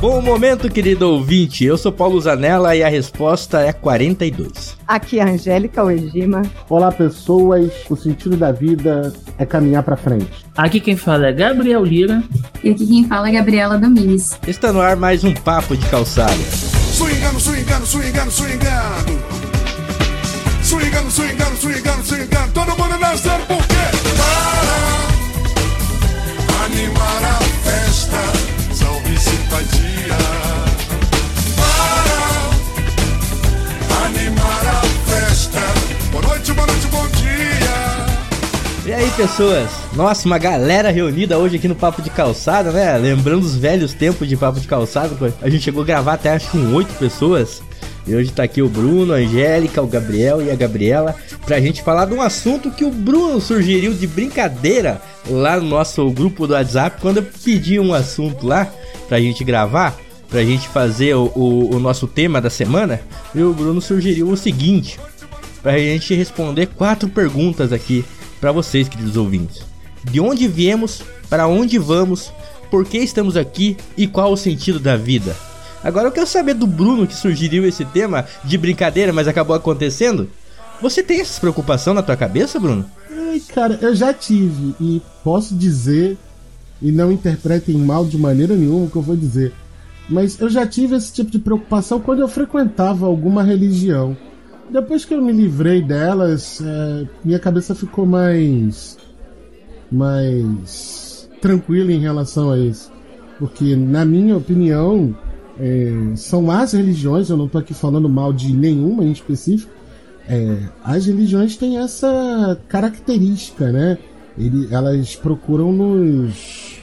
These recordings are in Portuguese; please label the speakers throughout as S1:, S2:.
S1: Bom momento, querido ouvinte. Eu sou Paulo Zanella e a resposta é 42.
S2: Aqui é a Angélica Oejima.
S3: Olá, pessoas. O sentido da vida é caminhar para frente.
S4: Aqui quem fala é Gabriel Lira.
S5: E aqui quem fala é Gabriela Domingues.
S1: Está no ar mais um Papo de Calçada.
S6: Swingando, swingando, swingando, swingando. Swingando, swingando, swingando, swingando. Todo mundo dançando por
S1: aí, pessoas? Nossa, uma galera reunida hoje aqui no Papo de Calçada, né? Lembrando os velhos tempos de Papo de Calçada. A gente chegou a gravar até acho que com oito pessoas. E hoje tá aqui o Bruno, a Angélica, o Gabriel e a Gabriela pra gente falar de um assunto que o Bruno sugeriu de brincadeira lá no nosso grupo do WhatsApp quando eu pedi um assunto lá pra gente gravar, pra gente fazer o, o, o nosso tema da semana. E o Bruno sugeriu o seguinte: pra gente responder quatro perguntas aqui para vocês, queridos ouvintes. De onde viemos, para onde vamos, por que estamos aqui e qual o sentido da vida? Agora eu quero saber do Bruno que sugeriu esse tema de brincadeira, mas acabou acontecendo. Você tem essa preocupação na tua cabeça, Bruno?
S3: Ai, cara, eu já tive e posso dizer, e não interpretem mal de maneira nenhuma o que eu vou dizer, mas eu já tive esse tipo de preocupação quando eu frequentava alguma religião. Depois que eu me livrei delas, é, minha cabeça ficou mais. mais. tranquila em relação a isso. Porque, na minha opinião, é, são as religiões, eu não estou aqui falando mal de nenhuma em específico, é, as religiões têm essa característica, né? Ele, elas procuram nos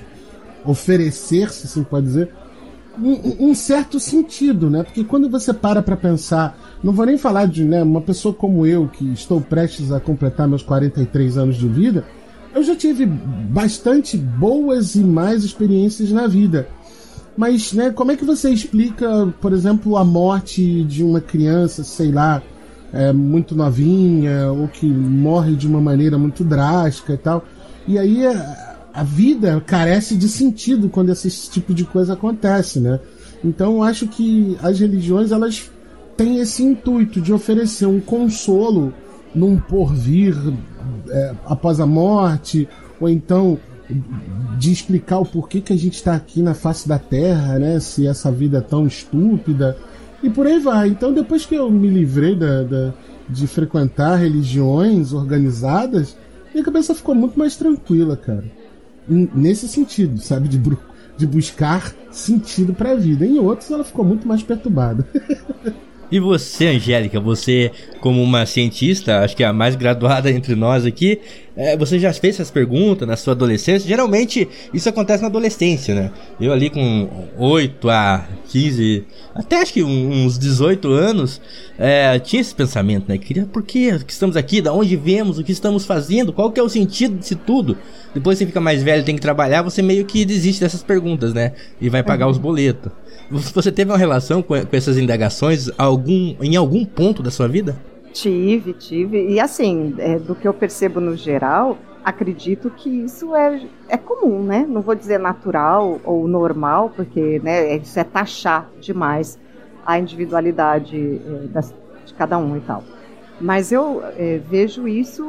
S3: oferecer, se assim pode dizer, um, um, certo sentido, né? Porque quando você para para pensar, não vou nem falar de né, uma pessoa como eu, que estou prestes a completar meus 43 anos de vida, eu já tive bastante boas e mais experiências na vida. Mas, né, como é que você explica, por exemplo, a morte de uma criança, sei lá, é, muito novinha, ou que morre de uma maneira muito drástica e tal? E aí a, vida carece de sentido quando esse tipo de coisa acontece, né? Então eu acho que as religiões elas têm esse intuito de oferecer um consolo num porvir é, após a morte, ou então de explicar o porquê que a gente está aqui na face da Terra, né? Se essa vida é tão estúpida. E por aí vai. Então, depois que eu me livrei da, da, de frequentar religiões organizadas, minha cabeça ficou muito mais tranquila, cara. Nesse sentido, sabe? De, de buscar sentido para a vida. Em outros, ela ficou muito mais perturbada.
S1: E você, Angélica, você, como uma cientista, acho que a mais graduada entre nós aqui, é, você já fez essas perguntas na sua adolescência? Geralmente isso acontece na adolescência, né? Eu ali com 8 a 15, até acho que uns 18 anos, é, tinha esse pensamento, né? Queria, por que estamos aqui? Da onde viemos? O que estamos fazendo? Qual que é o sentido disso tudo? Depois você fica mais velho, tem que trabalhar, você meio que desiste dessas perguntas, né? E vai pagar uhum. os boletos. Você teve uma relação com, com essas indagações algum, em algum ponto da sua vida?
S2: Tive, tive. E assim, é, do que eu percebo no geral, acredito que isso é, é comum, né? Não vou dizer natural ou normal, porque né, isso é taxar demais a individualidade é, das, de cada um e tal. Mas eu é, vejo isso,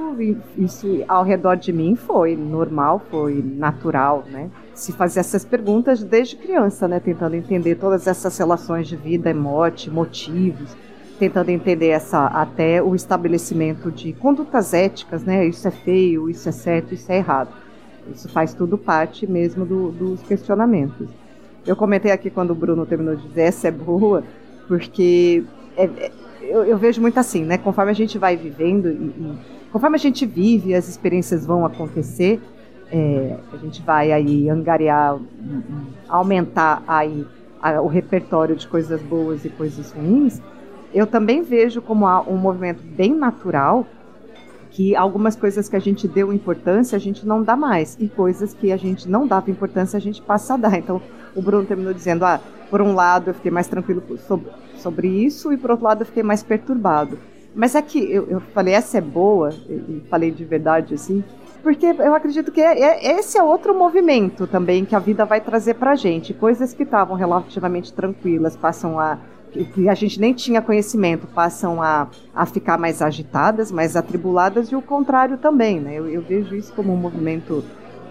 S2: isso ao redor de mim foi normal, foi natural, né? Se fazer essas perguntas desde criança, né? Tentando entender todas essas relações de vida e morte, motivos, tentando entender essa até o estabelecimento de condutas éticas, né? Isso é feio, isso é certo, isso é errado. Isso faz tudo parte mesmo do, dos questionamentos. Eu comentei aqui quando o Bruno terminou de dizer essa é boa, porque é, é eu, eu, vejo muito assim, né? Conforme a gente vai vivendo e, e conforme a gente vive, as experiências vão acontecer, é, a gente vai aí angariar, aumentar aí a, o repertório de coisas boas e coisas ruins. Eu também vejo como um movimento bem natural que algumas coisas que a gente deu importância a gente não dá mais e coisas que a gente não dava importância a gente passa a dar. Então o Bruno terminou dizendo, ah, por um lado eu fiquei mais tranquilo sobre, sobre isso e por outro lado eu fiquei mais perturbado. Mas é que eu, eu falei, essa é boa, e falei de verdade assim, porque eu acredito que é, é, esse é outro movimento também que a vida vai trazer pra gente. Coisas que estavam relativamente tranquilas passam a. que a gente nem tinha conhecimento, passam a, a ficar mais agitadas, mais atribuladas, e o contrário também, né? Eu, eu vejo isso como um movimento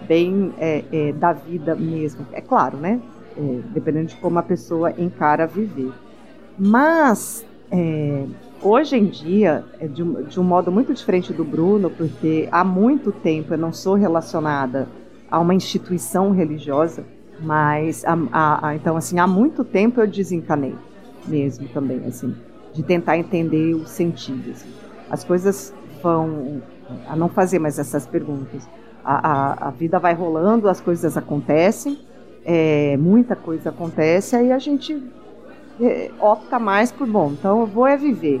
S2: bem é, é, da vida mesmo. É claro, né? É, dependendo de como a pessoa encara viver. Mas é, hoje em dia, é de um, de um modo muito diferente do Bruno, porque há muito tempo eu não sou relacionada a uma instituição religiosa, mas a, a, a, então assim há muito tempo eu desencanei mesmo também assim de tentar entender o sentido. Assim. As coisas vão a não fazer mais essas perguntas. A, a, vida vai rolando, as coisas acontecem, é, muita coisa acontece, aí a gente é, opta mais por, bom, então eu vou é viver,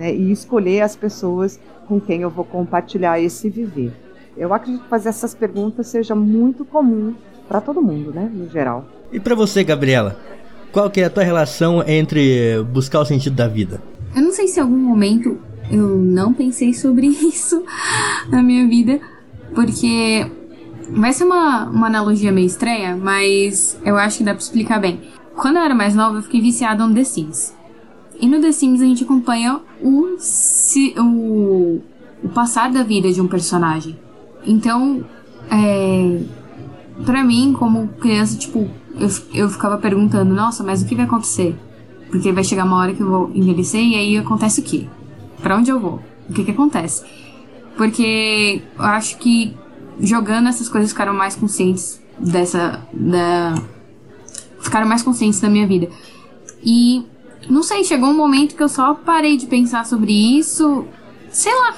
S2: né, e escolher as pessoas com quem eu vou compartilhar esse viver. Eu acredito que fazer essas perguntas seja muito comum para todo mundo, né, no geral.
S1: E para você, Gabriela, qual que é a tua relação entre buscar o sentido da vida?
S5: Eu não sei se em algum momento eu não pensei sobre isso na minha vida, porque vai ser uma, uma analogia meio estranha, mas eu acho que dá pra explicar bem. Quando eu era mais nova, eu fiquei viciada no The Sims. E no The Sims a gente acompanha o, o, o passar da vida de um personagem. Então, é, pra mim, como criança, tipo, eu, eu ficava perguntando, nossa, mas o que vai acontecer? Porque vai chegar uma hora que eu vou envelhecer e aí acontece o quê? Pra onde eu vou? O que que acontece? Porque eu acho que jogando essas coisas ficaram mais conscientes dessa. Da, ficaram mais conscientes da minha vida. E não sei, chegou um momento que eu só parei de pensar sobre isso. Sei lá,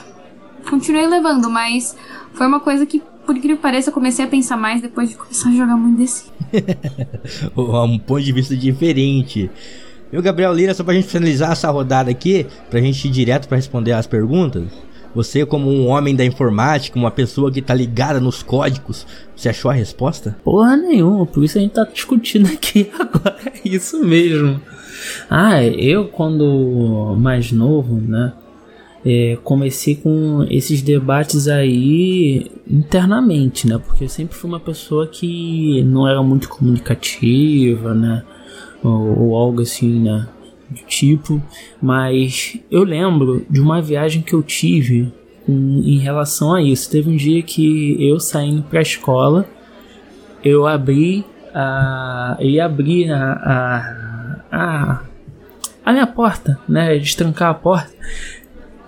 S5: continuei levando, mas foi uma coisa que, por incrível que pareça, eu comecei a pensar mais depois de começar a jogar muito desse.
S1: um ponto de vista diferente. Meu Gabriel Lira, só pra gente finalizar essa rodada aqui, pra gente ir direto para responder as perguntas. Você, como um homem da informática, uma pessoa que tá ligada nos códigos, você achou a resposta?
S4: Porra nenhuma, por isso a gente tá discutindo aqui agora. É isso mesmo. Ah, eu quando mais novo, né? É, comecei com esses debates aí internamente, né? Porque eu sempre fui uma pessoa que não era muito comunicativa, né? Ou, ou algo assim, né? do tipo, mas eu lembro de uma viagem que eu tive com, em relação a isso. Teve um dia que eu saindo para a escola, eu abri a, eu abri a, a, a, a minha porta, né, destrancar a porta.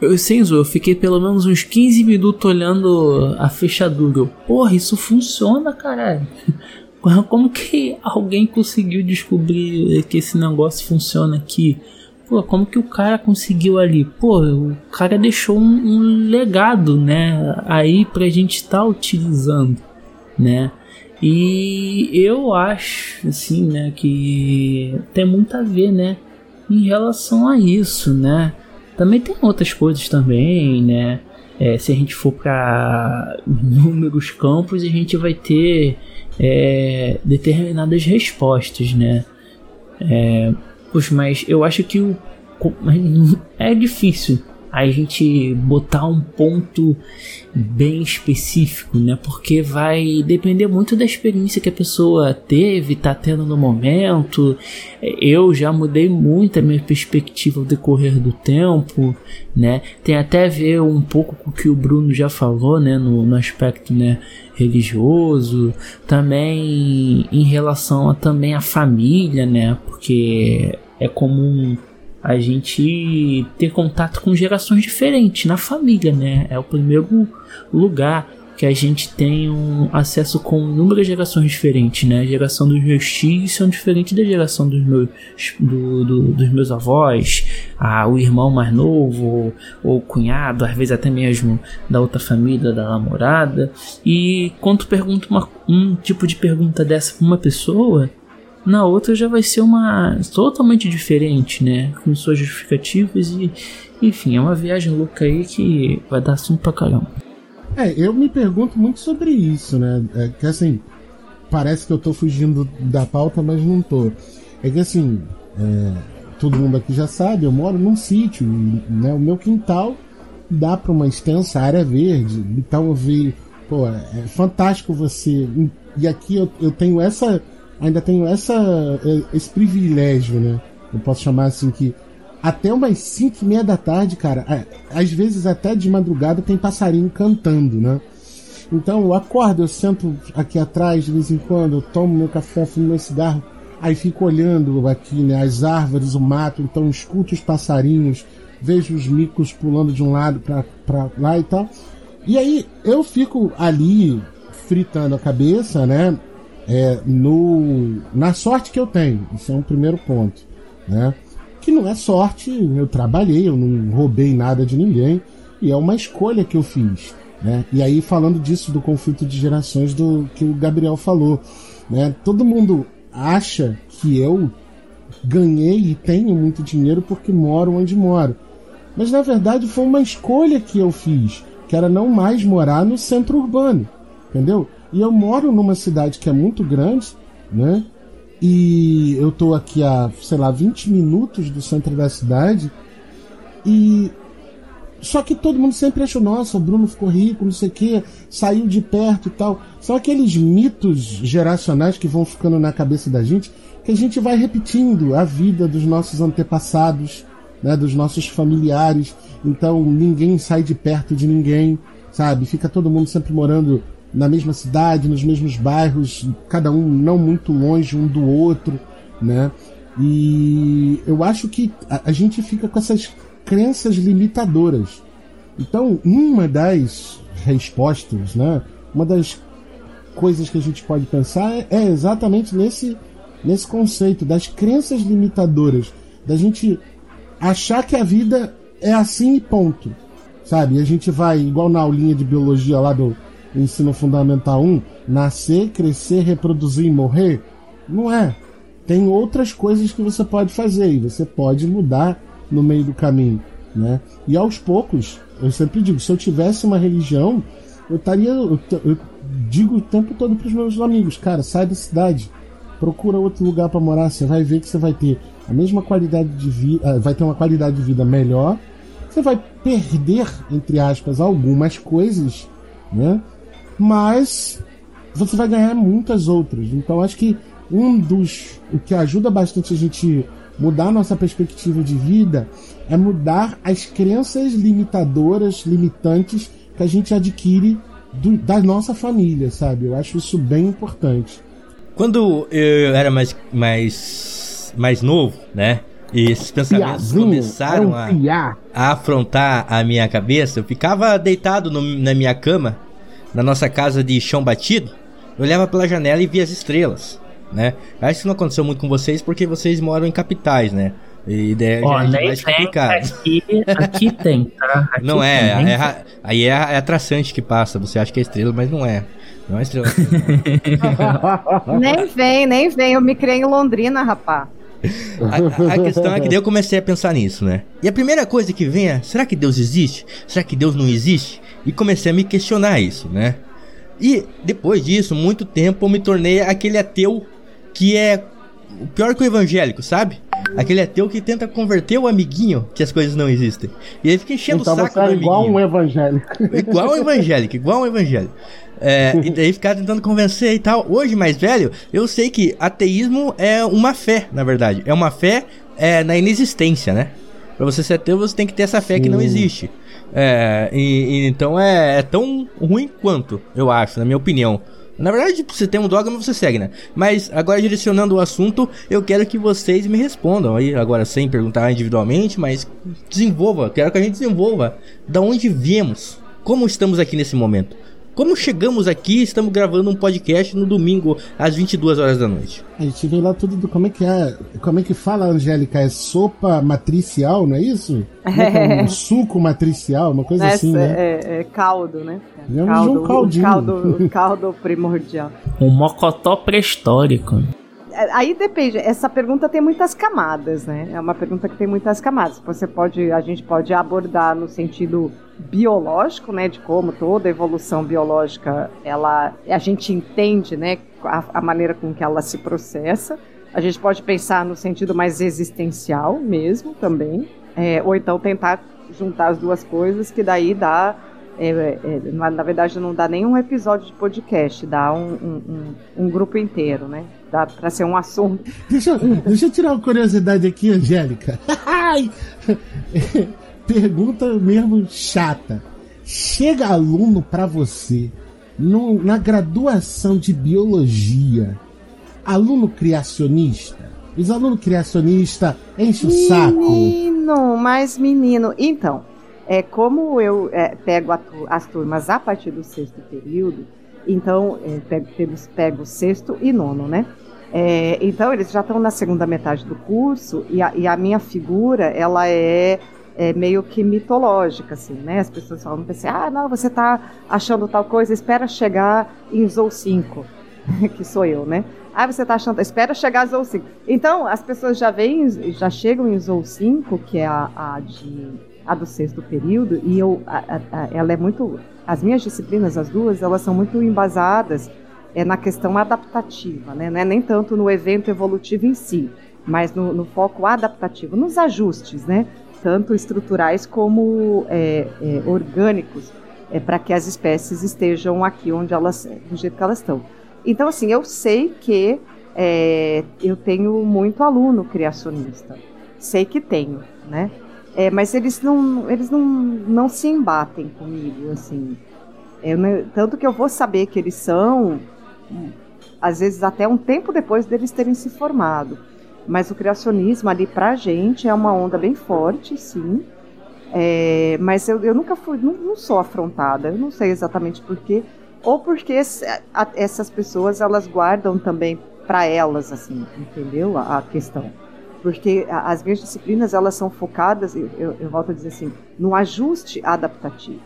S4: Eu, sem zoar, eu fiquei pelo menos uns 15 minutos olhando a fechadura. Eu, Porra, isso funciona, caralho. Como que alguém conseguiu descobrir que esse negócio funciona aqui? Pô, como que o cara conseguiu ali? Pô, o cara deixou um, um legado, né? Aí pra gente estar tá utilizando, né? E eu acho, assim, né, que tem muito a ver, né, em relação a isso, né? Também tem outras coisas também, né? É, se a gente for para inúmeros campos, a gente vai ter é, determinadas respostas, né? É, poxa, mas eu acho que o, é difícil a gente botar um ponto bem específico, né? Porque vai depender muito da experiência que a pessoa teve, tá tendo no momento. Eu já mudei muito a minha perspectiva ao decorrer do tempo, né? Tem até a ver um pouco com o que o Bruno já falou, né? No, no aspecto, né? religioso, também em relação a também a família, né? Porque é comum a gente ter contato com gerações diferentes na família, né? É o primeiro lugar que a gente tem um acesso com inúmeras gerações diferentes, né? A geração dos meus tios são diferentes da geração dos meus, do, do, dos meus avós, a, o irmão mais novo, ou o cunhado, às vezes até mesmo da outra família, da namorada. E quando pergunta uma, um tipo de pergunta dessa pra uma pessoa, na outra já vai ser uma totalmente diferente, né? Com suas justificativas e, enfim, é uma viagem louca aí que vai dar assunto pra caramba.
S3: É, eu me pergunto muito sobre isso, né? É que assim, parece que eu tô fugindo da pauta, mas não tô. É que assim, é, todo mundo aqui já sabe, eu moro num sítio, né? O meu quintal dá para uma extensa área verde, então eu vi Pô, é fantástico você. E aqui eu, eu tenho essa. Ainda tenho essa, esse privilégio, né? Eu posso chamar assim que até umas 5 e meia da tarde, cara, às vezes até de madrugada tem passarinho cantando, né? Então eu acordo, eu sento aqui atrás de vez em quando, eu tomo meu café, fumo meu cigarro, aí fico olhando aqui, né, as árvores, o mato, então escuto os passarinhos, vejo os micos pulando de um lado para lá e tal. E aí eu fico ali fritando a cabeça, né? É, no, na sorte que eu tenho. Isso é um primeiro ponto, né? Que não é sorte, eu trabalhei, eu não roubei nada de ninguém e é uma escolha que eu fiz. Né? E aí, falando disso, do conflito de gerações do que o Gabriel falou, né? todo mundo acha que eu ganhei e tenho muito dinheiro porque moro onde moro. Mas na verdade foi uma escolha que eu fiz, que era não mais morar no centro urbano, entendeu? E eu moro numa cidade que é muito grande, né? E eu tô aqui a, sei lá, 20 minutos do centro da cidade. E só que todo mundo sempre achou, nossa, o Bruno ficou rico, não sei o quê, saiu de perto e tal. São aqueles mitos geracionais que vão ficando na cabeça da gente, que a gente vai repetindo a vida dos nossos antepassados, né, dos nossos familiares. Então ninguém sai de perto de ninguém, sabe? Fica todo mundo sempre morando na mesma cidade, nos mesmos bairros, cada um não muito longe um do outro, né? E eu acho que a, a gente fica com essas crenças limitadoras. Então, uma das respostas, né, uma das coisas que a gente pode pensar é, é exatamente nesse, nesse conceito das crenças limitadoras, da gente achar que a vida é assim e ponto. Sabe? E a gente vai, igual na aulinha de biologia lá do ensino fundamental 1, nascer, crescer, reproduzir e morrer. Não é. Tem outras coisas que você pode fazer e você pode mudar no meio do caminho, né? E aos poucos, eu sempre digo, se eu tivesse uma religião, eu estaria, eu, eu digo o tempo todo para os meus amigos, cara, sai da cidade, procura outro lugar para morar, você vai ver que você vai ter a mesma qualidade de vida, ah, vai ter uma qualidade de vida melhor, você vai perder entre aspas algumas coisas, né? Mas você vai ganhar muitas outras. Então acho que um dos o que ajuda bastante a gente Mudar nossa perspectiva de vida é mudar as crenças limitadoras, limitantes que a gente adquire do, da nossa família, sabe? Eu acho isso bem importante.
S1: Quando eu era mais, mais, mais novo, né? E esses pensamentos Piazinho, começaram um a, a, afrontar a minha cabeça. Eu ficava deitado no, na minha cama, na nossa casa de chão batido. Eu olhava pela janela e via as estrelas né? Acho que não aconteceu muito com vocês porque vocês moram em capitais, né? E daí
S4: Ó, é mais complicado. Aqui, aqui tem, tá? Aqui
S1: não é, tem, é, aí é, é a traçante que passa. Você acha que é estrela, mas não é. Não é estrela.
S2: nem vem, nem vem. Eu me criei em Londrina, rapá.
S1: A, a, questão é que daí eu comecei a pensar nisso, né? E a primeira coisa que vem é: será que Deus existe? Será que Deus não existe? E comecei a me questionar isso, né? E depois disso, muito tempo eu me tornei aquele ateu que é o pior que o evangélico, sabe? Aquele ateu que tenta converter o amiguinho que as coisas não existem. E ele fica enchendo então o saco
S3: você é igual um evangélico.
S1: Igual um evangélico, igual um evangélico. É, e daí ficar tentando convencer e tal. Hoje, mais velho, eu sei que ateísmo é uma fé, na verdade. É uma fé é, na inexistência, né? Pra você ser ateu, você tem que ter essa fé Sim. que não existe. É, e, e então é, é tão ruim quanto, eu acho, na minha opinião. Na verdade, se tem um dogma, você segue, né? Mas agora direcionando o assunto, eu quero que vocês me respondam aí, agora sem perguntar individualmente, mas desenvolva, quero que a gente desenvolva da onde viemos, como estamos aqui nesse momento. Como chegamos aqui, estamos gravando um podcast no domingo às 22 horas da noite.
S3: A gente vê lá tudo do como é que é, como é que fala, Angélica, é sopa matricial, não é isso? É. Um suco matricial, uma coisa Essa, assim, né?
S2: É, é caldo, né?
S3: Vemos caldo, um caldinho.
S2: Caldo, caldo primordial.
S4: Um mocotó pré-histórico.
S2: É, aí depende, essa pergunta tem muitas camadas, né? É uma pergunta que tem muitas camadas. Você pode, a gente pode abordar no sentido biológico, né, de como toda evolução biológica, ela, a gente entende, né, a, a maneira com que ela se processa. A gente pode pensar no sentido mais existencial mesmo, também, é, ou então tentar juntar as duas coisas, que daí dá É, é, na, verdade, não dá nenhum episódio de podcast, dá um, um, um, um grupo inteiro, né? Dá pra ser um assunto.
S3: Deixa, deixa eu tirar uma curiosidade aqui, Angélica. Pergunta mesmo chata. Chega aluno pra você no- na graduação de biologia, aluno criacionista? Os alunos criacionistas enchem o saco.
S2: Menino, mas menino. Então, é como eu é, pego a as turmas a partir do sexto período, então é, pego, pego, pego sexto e nono, né? É, então eles já estão na segunda metade do curso e a, e a minha figura ela é, é meio que mitológica, assim, né? As pessoas falam assim, ah, não, você está achando tal coisa, espera chegar em Zou 5, que sou eu, né? Ah, você está achando, espera chegar a Zou 5. Então, as pessoas já vêm, já chegam em Zou 5, que é a, a de a do sexto período, e eu, a- a- ela é muito, as minhas disciplinas, as duas, elas são muito embasadas é, na questão adaptativa, né? Não é nem tanto no evento evolutivo em si, mas no, no foco adaptativo, nos ajustes, né? Tanto estruturais como é, é, orgânicos, é, para que as espécies estejam aqui onde elas, do jeito que elas estão. Então, assim, eu sei que é, eu tenho muito aluno criacionista, sei que tenho, né? É, mas eles não, eles não, não se embatem comigo, assim. Tanto que eu vou saber que eles são, às vezes até um tempo depois deles terem se formado. Mas o criacionismo ali pra gente é uma onda bem forte, sim. É, mas eu, eu nunca fui, não, não sou afrontada, eu não sei exatamente porquê. Ou porque a- essas pessoas elas guardam também para elas, assim, entendeu? A, a questão. Porque a- as minhas disciplinas elas são focadas, eu, eu- eu volto a dizer assim, no ajuste adaptativo.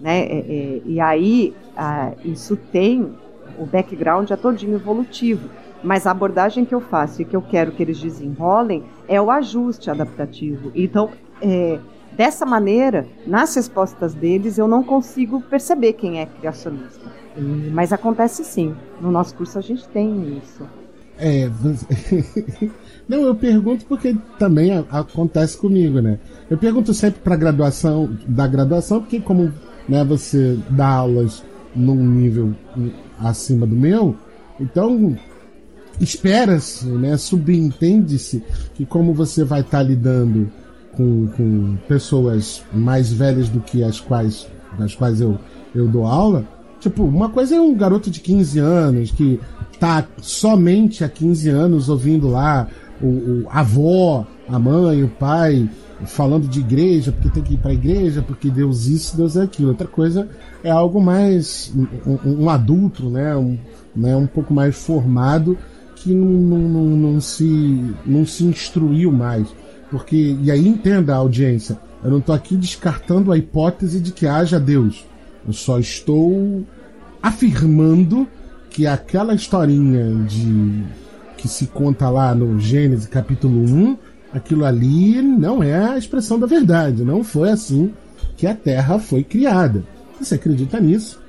S2: Né? É, é, e aí ah, isso tem o background é todinho evolutivo. Mas a abordagem que eu faço e que eu quero que eles desenrolem é o ajuste adaptativo. Então, é, dessa maneira, nas respostas deles, eu não consigo perceber quem é criacionista. Mas acontece sim. No nosso curso a gente tem isso.
S3: É, não, eu pergunto porque também acontece comigo, né? Eu pergunto sempre para graduação, da graduação, porque como né, você dá aulas num nível hum, acima do meu, então espera-se, né, subentende-se que como você vai estar lidando com, com pessoas mais velhas do que as quais, das quais eu, eu dou aula, tipo, uma coisa é um garoto de 15 anos que tá somente há 15 anos ouvindo lá o, o a avó, a mãe, o pai falando de igreja, porque tem que ir para a igreja, porque Deus isso, Deus é aquilo. Outra coisa é algo mais um, um- um adulto, né, um, né, um pouco mais formado que não, não, não, se não se instruiu mais. Porque e aí entenda a audiência, eu não estou aqui descartando a hipótese de que haja Deus. Eu só estou afirmando que aquela historinha de que se conta lá no Gênesis capítulo 1, aquilo ali não é a expressão da verdade, não foi assim que a Terra foi criada. Você acredita nisso?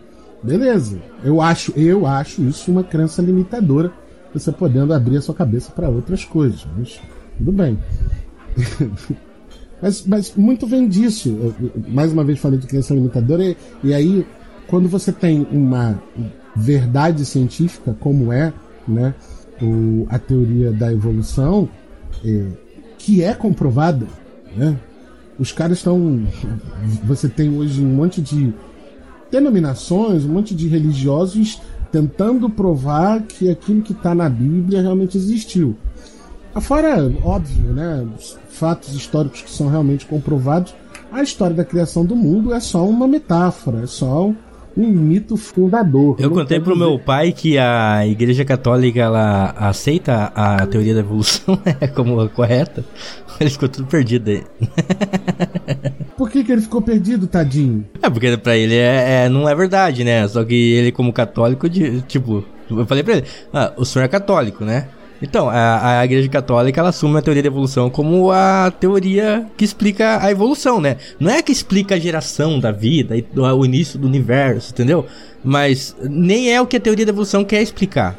S3: Beleza. Eu acho, eu acho isso uma crença limitadora, você podendo abrir a sua cabeça para outras coisas, mas tudo bem. Mas, mas muito vem disso. Eu- mais uma vez falei de crença limitadora, e, e aí, quando você tem uma verdade científica, como é né, o, a teoria da evolução, é, que é comprovada, né? Os caras estão. Você tem hoje um monte de denominações, um monte de religiosos tentando provar que aquilo que está na Bíblia realmente existiu. Afora, óbvio, né, os fatos históricos que são realmente comprovados, a história da criação do mundo é só uma metáfora, é só um, mito fundador.
S1: Eu contei pro
S3: dizer-
S1: meu pai que a Igreja Católica ela aceita a teoria da evolução né, como correta. Ele ficou tudo perdido aí.
S3: Por que, que ele ficou perdido, tadinho?
S1: É, porque pra ele é, é- não é verdade, né? Só que ele, como católico, de- tipo, eu falei pra ele: ah, o senhor é católico, né? Então, a, a Igreja Católica ela assume a teoria da evolução como a teoria que explica a evolução, né? Não é a que explica a geração da vida, e o início do universo, entendeu? Mas nem é o que a teoria da evolução quer explicar.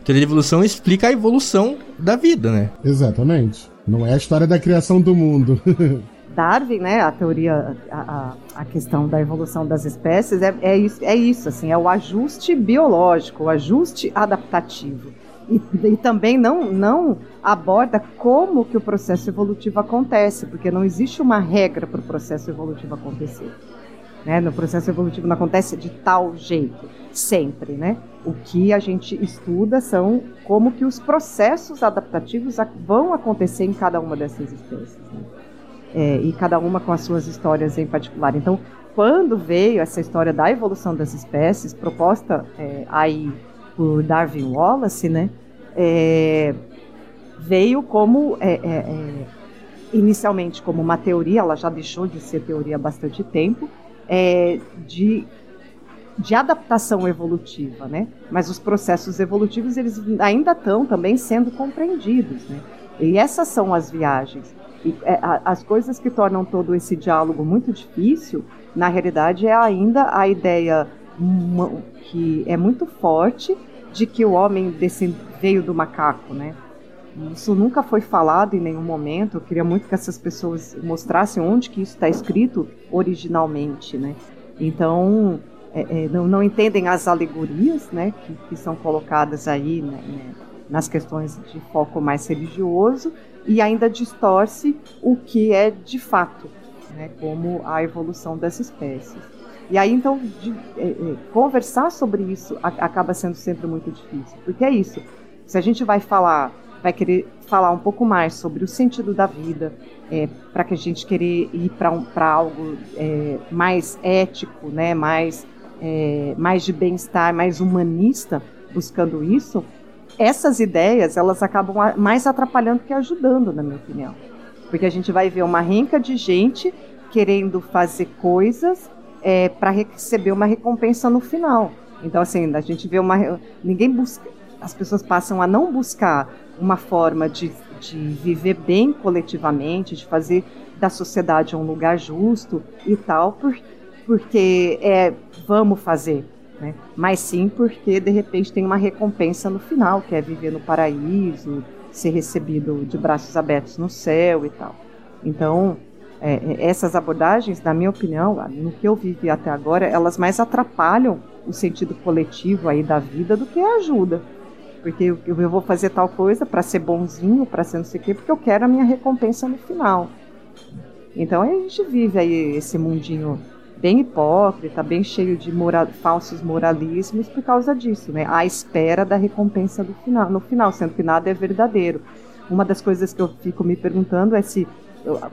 S1: A teoria da evolução explica a evolução da vida, né?
S3: Exatamente. Não é a história da criação do mundo.
S2: Darwin, né, a teoria, a, a, questão da evolução das espécies é, é, isso, é isso, assim, é o ajuste biológico, o ajuste adaptativo. E, e, também não, não aborda como que o processo evolutivo acontece, porque não existe uma regra para o processo evolutivo acontecer. Né? No processo evolutivo não acontece de tal jeito, sempre. Né? O que a gente estuda são como que os processos adaptativos vão acontecer em cada uma dessas espécies. Né? É, e cada uma com as suas histórias em particular. Então, quando veio essa história da evolução das espécies, proposta é, aí por Darwin Wallace, né, é, veio como é, é, é, inicialmente como uma teoria, ela já deixou de ser teoria há bastante tempo, é, de, de adaptação evolutiva, né? Mas os processos evolutivos eles ainda estão também sendo compreendidos, né? E essas são as viagens. E, é, as coisas que tornam todo esse diálogo muito difícil, na realidade, é ainda a ideia que é muito forte de que o homem veio do macaco, né? Isso nunca foi falado em nenhum momento. Eu queria muito que essas pessoas mostrassem onde que isso está escrito originalmente, né? Então, é, é, não, não, entendem as alegorias, né, que, que são colocadas aí né, né, nas questões de foco mais religioso e ainda distorce o que é de fato, né, como a evolução das espécies. E aí, então, de, é, é, conversar sobre isso a, acaba sendo sempre muito difícil. Porque é isso. Se a gente vai falar, vai querer falar um pouco mais sobre o sentido da vida, é, para que a gente querer ir para um, algo é, mais ético, né, mais, é, mais de bem-estar, mais humanista, buscando isso, essas ideias elas acabam mais atrapalhando que ajudando, na minha opinião. Porque a gente vai ver uma renca de gente querendo fazer coisas é, para receber uma recompensa no final. Então, assim, a gente vê uma. Ninguém busca. As pessoas passam a não buscar uma forma de, de viver bem coletivamente, de fazer da sociedade um lugar justo e tal, por, porque é vamos fazer, né? mas sim porque de repente tem uma recompensa no final, que é viver no paraíso, ser recebido de braços abertos no céu e tal. Então, é, essas abordagens, na minha opinião, no que eu vivi até agora, elas mais atrapalham o sentido coletivo aí da vida do que ajuda. Porque eu, eu vou fazer tal coisa para ser bonzinho, para ser não sei o quê, porque eu quero a minha recompensa no final. Então a gente vive aí esse mundinho bem hipócrita, bem cheio de mora falsos moralismos por causa disso, né? À espera da recompensa do final, no final, sendo que nada é verdadeiro. Uma das coisas que eu fico me perguntando é se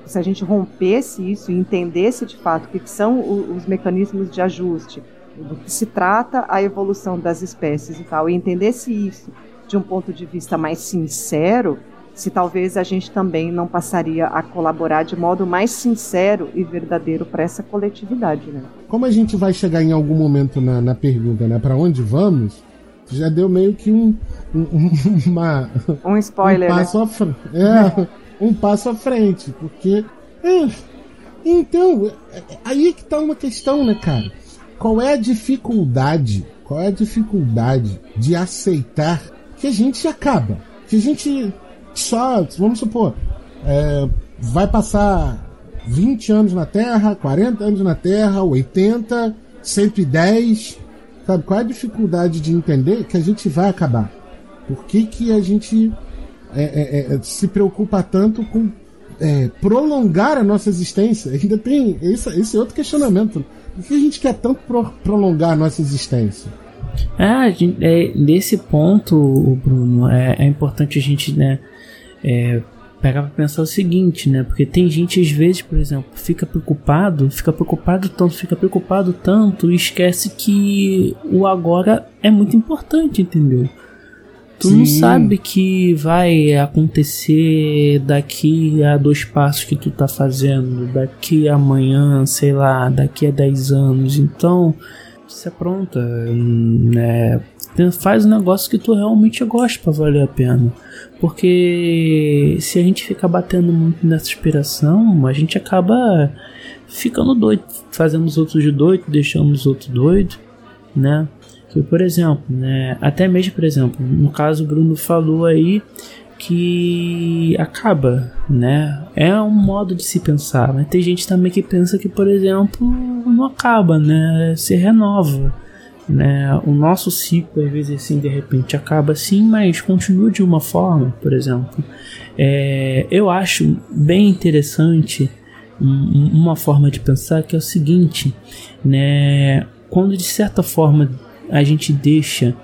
S2: se a gente rompesse isso e entendesse de fato o que são os mecanismos de ajuste, do que se trata a evolução das espécies e tal, e entendesse isso de um ponto de vista mais sincero, se talvez a gente também não passaria a colaborar de modo mais sincero e verdadeiro para essa coletividade, né?
S3: Como a gente vai chegar em algum momento na, na pergunta, né? Para onde vamos? Já deu meio que um, um uma
S2: um spoiler,
S3: um passo né? à frente. É, um passo à frente, porque. É, então, é, é, aí que tá uma questão, né, cara? Qual é a dificuldade? Qual é a dificuldade de aceitar que a gente acaba? Que a gente só, vamos supor, é, vai passar 20 anos na Terra, 40 anos na Terra, 80, 110. Sabe? Qual é a dificuldade de entender que a gente vai acabar? Por que, que a gente é, é, é, se preocupa tanto com é, prolongar a nossa existência. Ainda tem esse, esse outro questionamento. Por que a gente quer tanto pro, prolongar a nossa existência?
S4: Ah, é, nesse ponto, Bruno, é, é importante a gente né, é, pegar para pensar o seguinte, né? Porque tem gente às vezes, por exemplo, fica preocupado, fica preocupado tanto, fica preocupado tanto e esquece que o agora é muito importante, entendeu? Tu Sim. não sabe que vai acontecer daqui a dois passos que tu tá fazendo, daqui a amanhã, sei lá, daqui a dez anos. Então, se apronta, né? Faz um negócio que tu realmente gosta para valer a pena. Porque se a gente ficar batendo muito nessa inspiração, a gente acaba ficando doido, fazendo os outros de doido, deixando os outros doidos, né? Que, por exemplo, né, até mesmo, por exemplo, no caso o Bruno falou aí que acaba, né? É um modo de se pensar, mas tem gente também que pensa que, por exemplo, não acaba, né? Se renova, né? O nosso ciclo às vezes assim de repente acaba assim, mas continua de uma forma, por exemplo. É, eu acho bem interessante uma forma de pensar que é o seguinte, né? Quando de certa forma a gente deixa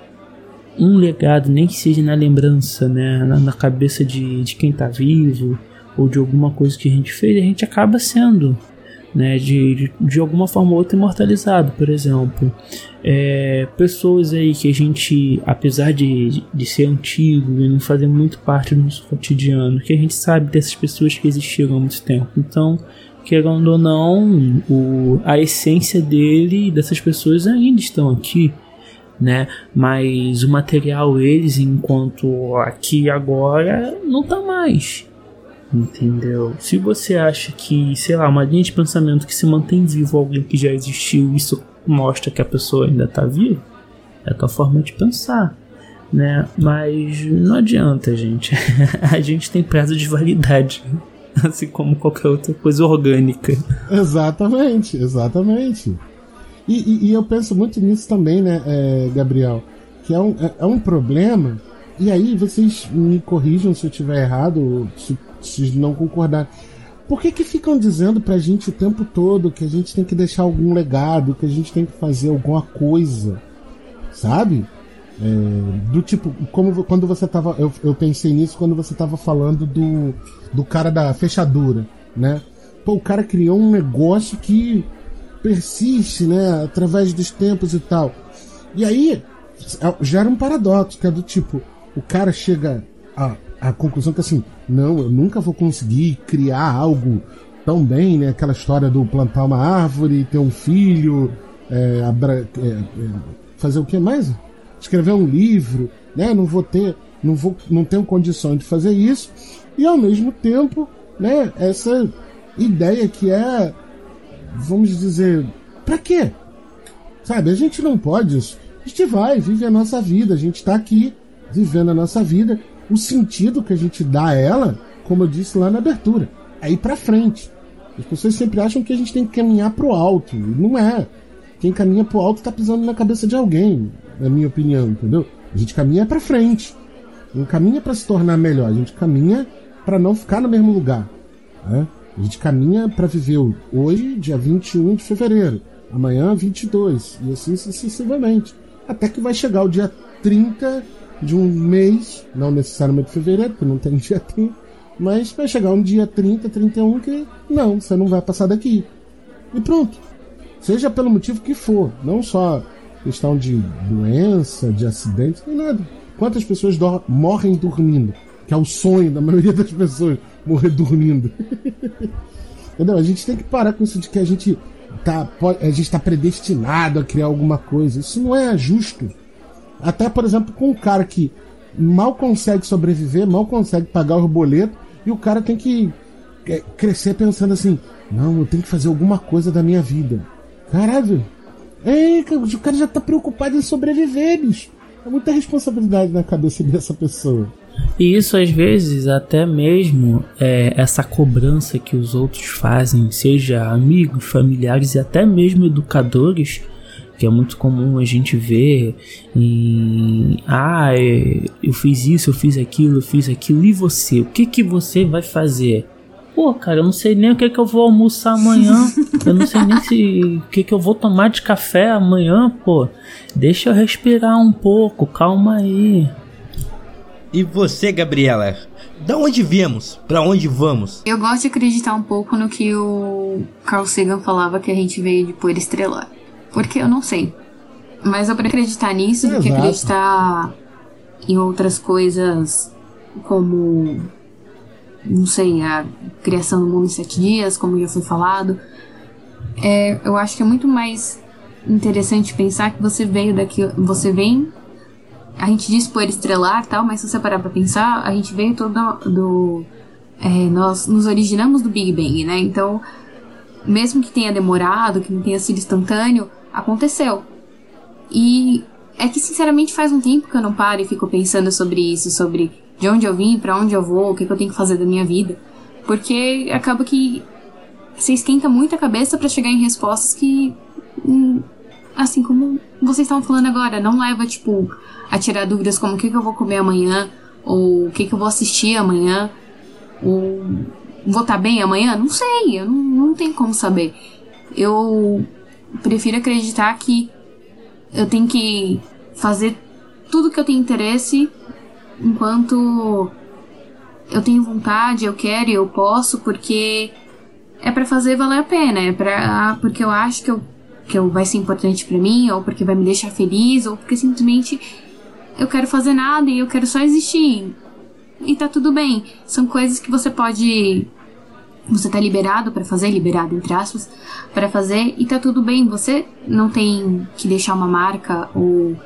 S4: um legado, nem que seja na lembrança, né, na, na cabeça de, de quem está vivo, ou de alguma coisa que a gente fez, a gente acaba sendo, né, de, de, de alguma forma ou outra imortalizado, por exemplo. É, pessoas aí que a gente, apesar de, de ser antigo e não fazer muito parte do nosso cotidiano, que a gente sabe dessas pessoas que existiram há muito tempo. Então, querendo ou não, o, a essência dele, dessas pessoas ainda estão aqui né? Mas o material eles, enquanto aqui agora, não tá mais. Entendeu? Se você acha que, sei lá, uma linha de pensamento que se mantém vivo alguém que já existiu, isso mostra que a pessoa ainda tá viva, é a tua forma de pensar, né? Mas não adianta, gente. a gente tem prazo de validade, assim como qualquer outra coisa orgânica.
S3: Exatamente, exatamente. E, e, e eu penso muito nisso também, né, é, Gabriel? Que é um, é, é, um problema. E aí vocês me corrijam se eu estiver errado, se, se não concordar. Por que, que ficam dizendo pra gente o tempo todo que a gente tem que deixar algum legado, que a gente tem que fazer alguma coisa? Sabe? É, do tipo, como quando você tava. Eu, eu pensei nisso quando você tava falando do, do cara da fechadura, né? Pô, o cara criou um negócio que persiste, né, através dos tempos e tal. E aí gera um paradoxo, que é do tipo, o cara chega à, à conclusão que assim, não, eu nunca vou conseguir criar algo tão bem, né? Aquela história do plantar uma árvore, ter um filho, é, abra, é, é, fazer o que mais? Escrever um livro, né? Não vou ter, não vou, não tenho condição de fazer isso. E ao mesmo tempo, né? Essa ideia que é vamos dizer, para quê? Sabe, a gente não pode isso. A gente vai, vive a nossa vida, a gente está aqui vivendo a nossa vida. O sentido que a gente dá a ela, como eu disse lá na abertura, é ir para frente. As pessoas sempre acham que a gente tem que caminhar pro alto. E não é. Quem caminha pro alto tá pisando na cabeça de alguém, na minha opinião, entendeu? A gente caminha para frente. Não caminha para se tornar melhor, a gente caminha para não ficar no mesmo lugar. Né? A gente caminha para viver hoje, dia 21 de fevereiro, amanhã 22, e assim sucessivamente. Até que vai chegar o dia 30 de um mês, não necessariamente fevereiro, porque não tem dia 30, mas vai chegar um dia 30, 31 que não, você não vai passar daqui. E pronto. Seja pelo motivo que for, não só questão de doença, de acidente, nem nada. Quantas pessoas morrem dormindo? Que é o sonho da maioria das pessoas morrer dormindo. Entendeu? A gente tem que parar com isso de que a gente tá, a gente está predestinado a criar alguma coisa. Isso não é justo. Até, por exemplo, com um cara que mal consegue sobreviver, mal consegue pagar o boleto, e o cara tem que é, crescer pensando assim: não, eu tenho que fazer alguma coisa da minha vida. Caralho! É, o cara já tá preocupado em sobreviver, bicho. É muita responsabilidade na cabeça dessa pessoa.
S4: E isso às vezes até mesmo é, essa cobrança que os outros fazem, seja amigos, familiares e até mesmo educadores, que é muito comum a gente ver em ah, é, eu fiz isso, eu fiz aquilo, eu fiz aquilo, e você? O que que você vai fazer? Pô, cara, eu não sei nem o que que eu vou almoçar amanhã. eu não sei nem se o que que eu vou tomar de café amanhã, pô. Deixa eu respirar um pouco, calma aí.
S1: E você, Gabriela? Da onde viemos? Para onde vamos?
S5: Eu gosto de acreditar um pouco no que o Carl Sagan falava que a gente veio de poeira estrelar. Porque eu não sei. Mas eu prefiro acreditar nisso do que acreditar em outras coisas como não sei, a criação do mundo em sete dias, como já foi falado. É, eu acho que é muito mais interessante pensar que você veio daqui, você vem a gente diz poeira estrelar tal, mas se você parar pra pensar, a gente veio todo do. É, nós nos originamos do Big Bang, né? Então, mesmo que tenha demorado, que não tenha sido instantâneo, aconteceu. E é que, sinceramente, faz um tempo que eu não paro e fico pensando sobre isso, sobre de onde eu vim, para onde eu vou, o que, que eu tenho que fazer da minha vida. Porque acaba que você esquenta muito a cabeça para chegar em respostas que, hum, assim como vocês estavam falando agora, não leva, tipo, a tirar dúvidas como o que, que eu vou comer amanhã, ou o que, que eu vou assistir amanhã, ou vou estar tá bem amanhã? Não sei, eu não, não tenho como saber. Eu prefiro acreditar que eu tenho que fazer tudo que eu tenho interesse enquanto eu tenho vontade, eu quero e eu posso, porque é para fazer valer a pena, é para porque eu acho que eu que eu, vai ser importante para mim, ou porque vai me deixar feliz, ou porque simplesmente eu quero fazer nada e eu quero só existir. E tá tudo bem. São coisas que você pode você tá liberado para fazer, liberado entre aspas, para fazer e tá tudo bem. Você não tem que deixar uma marca ou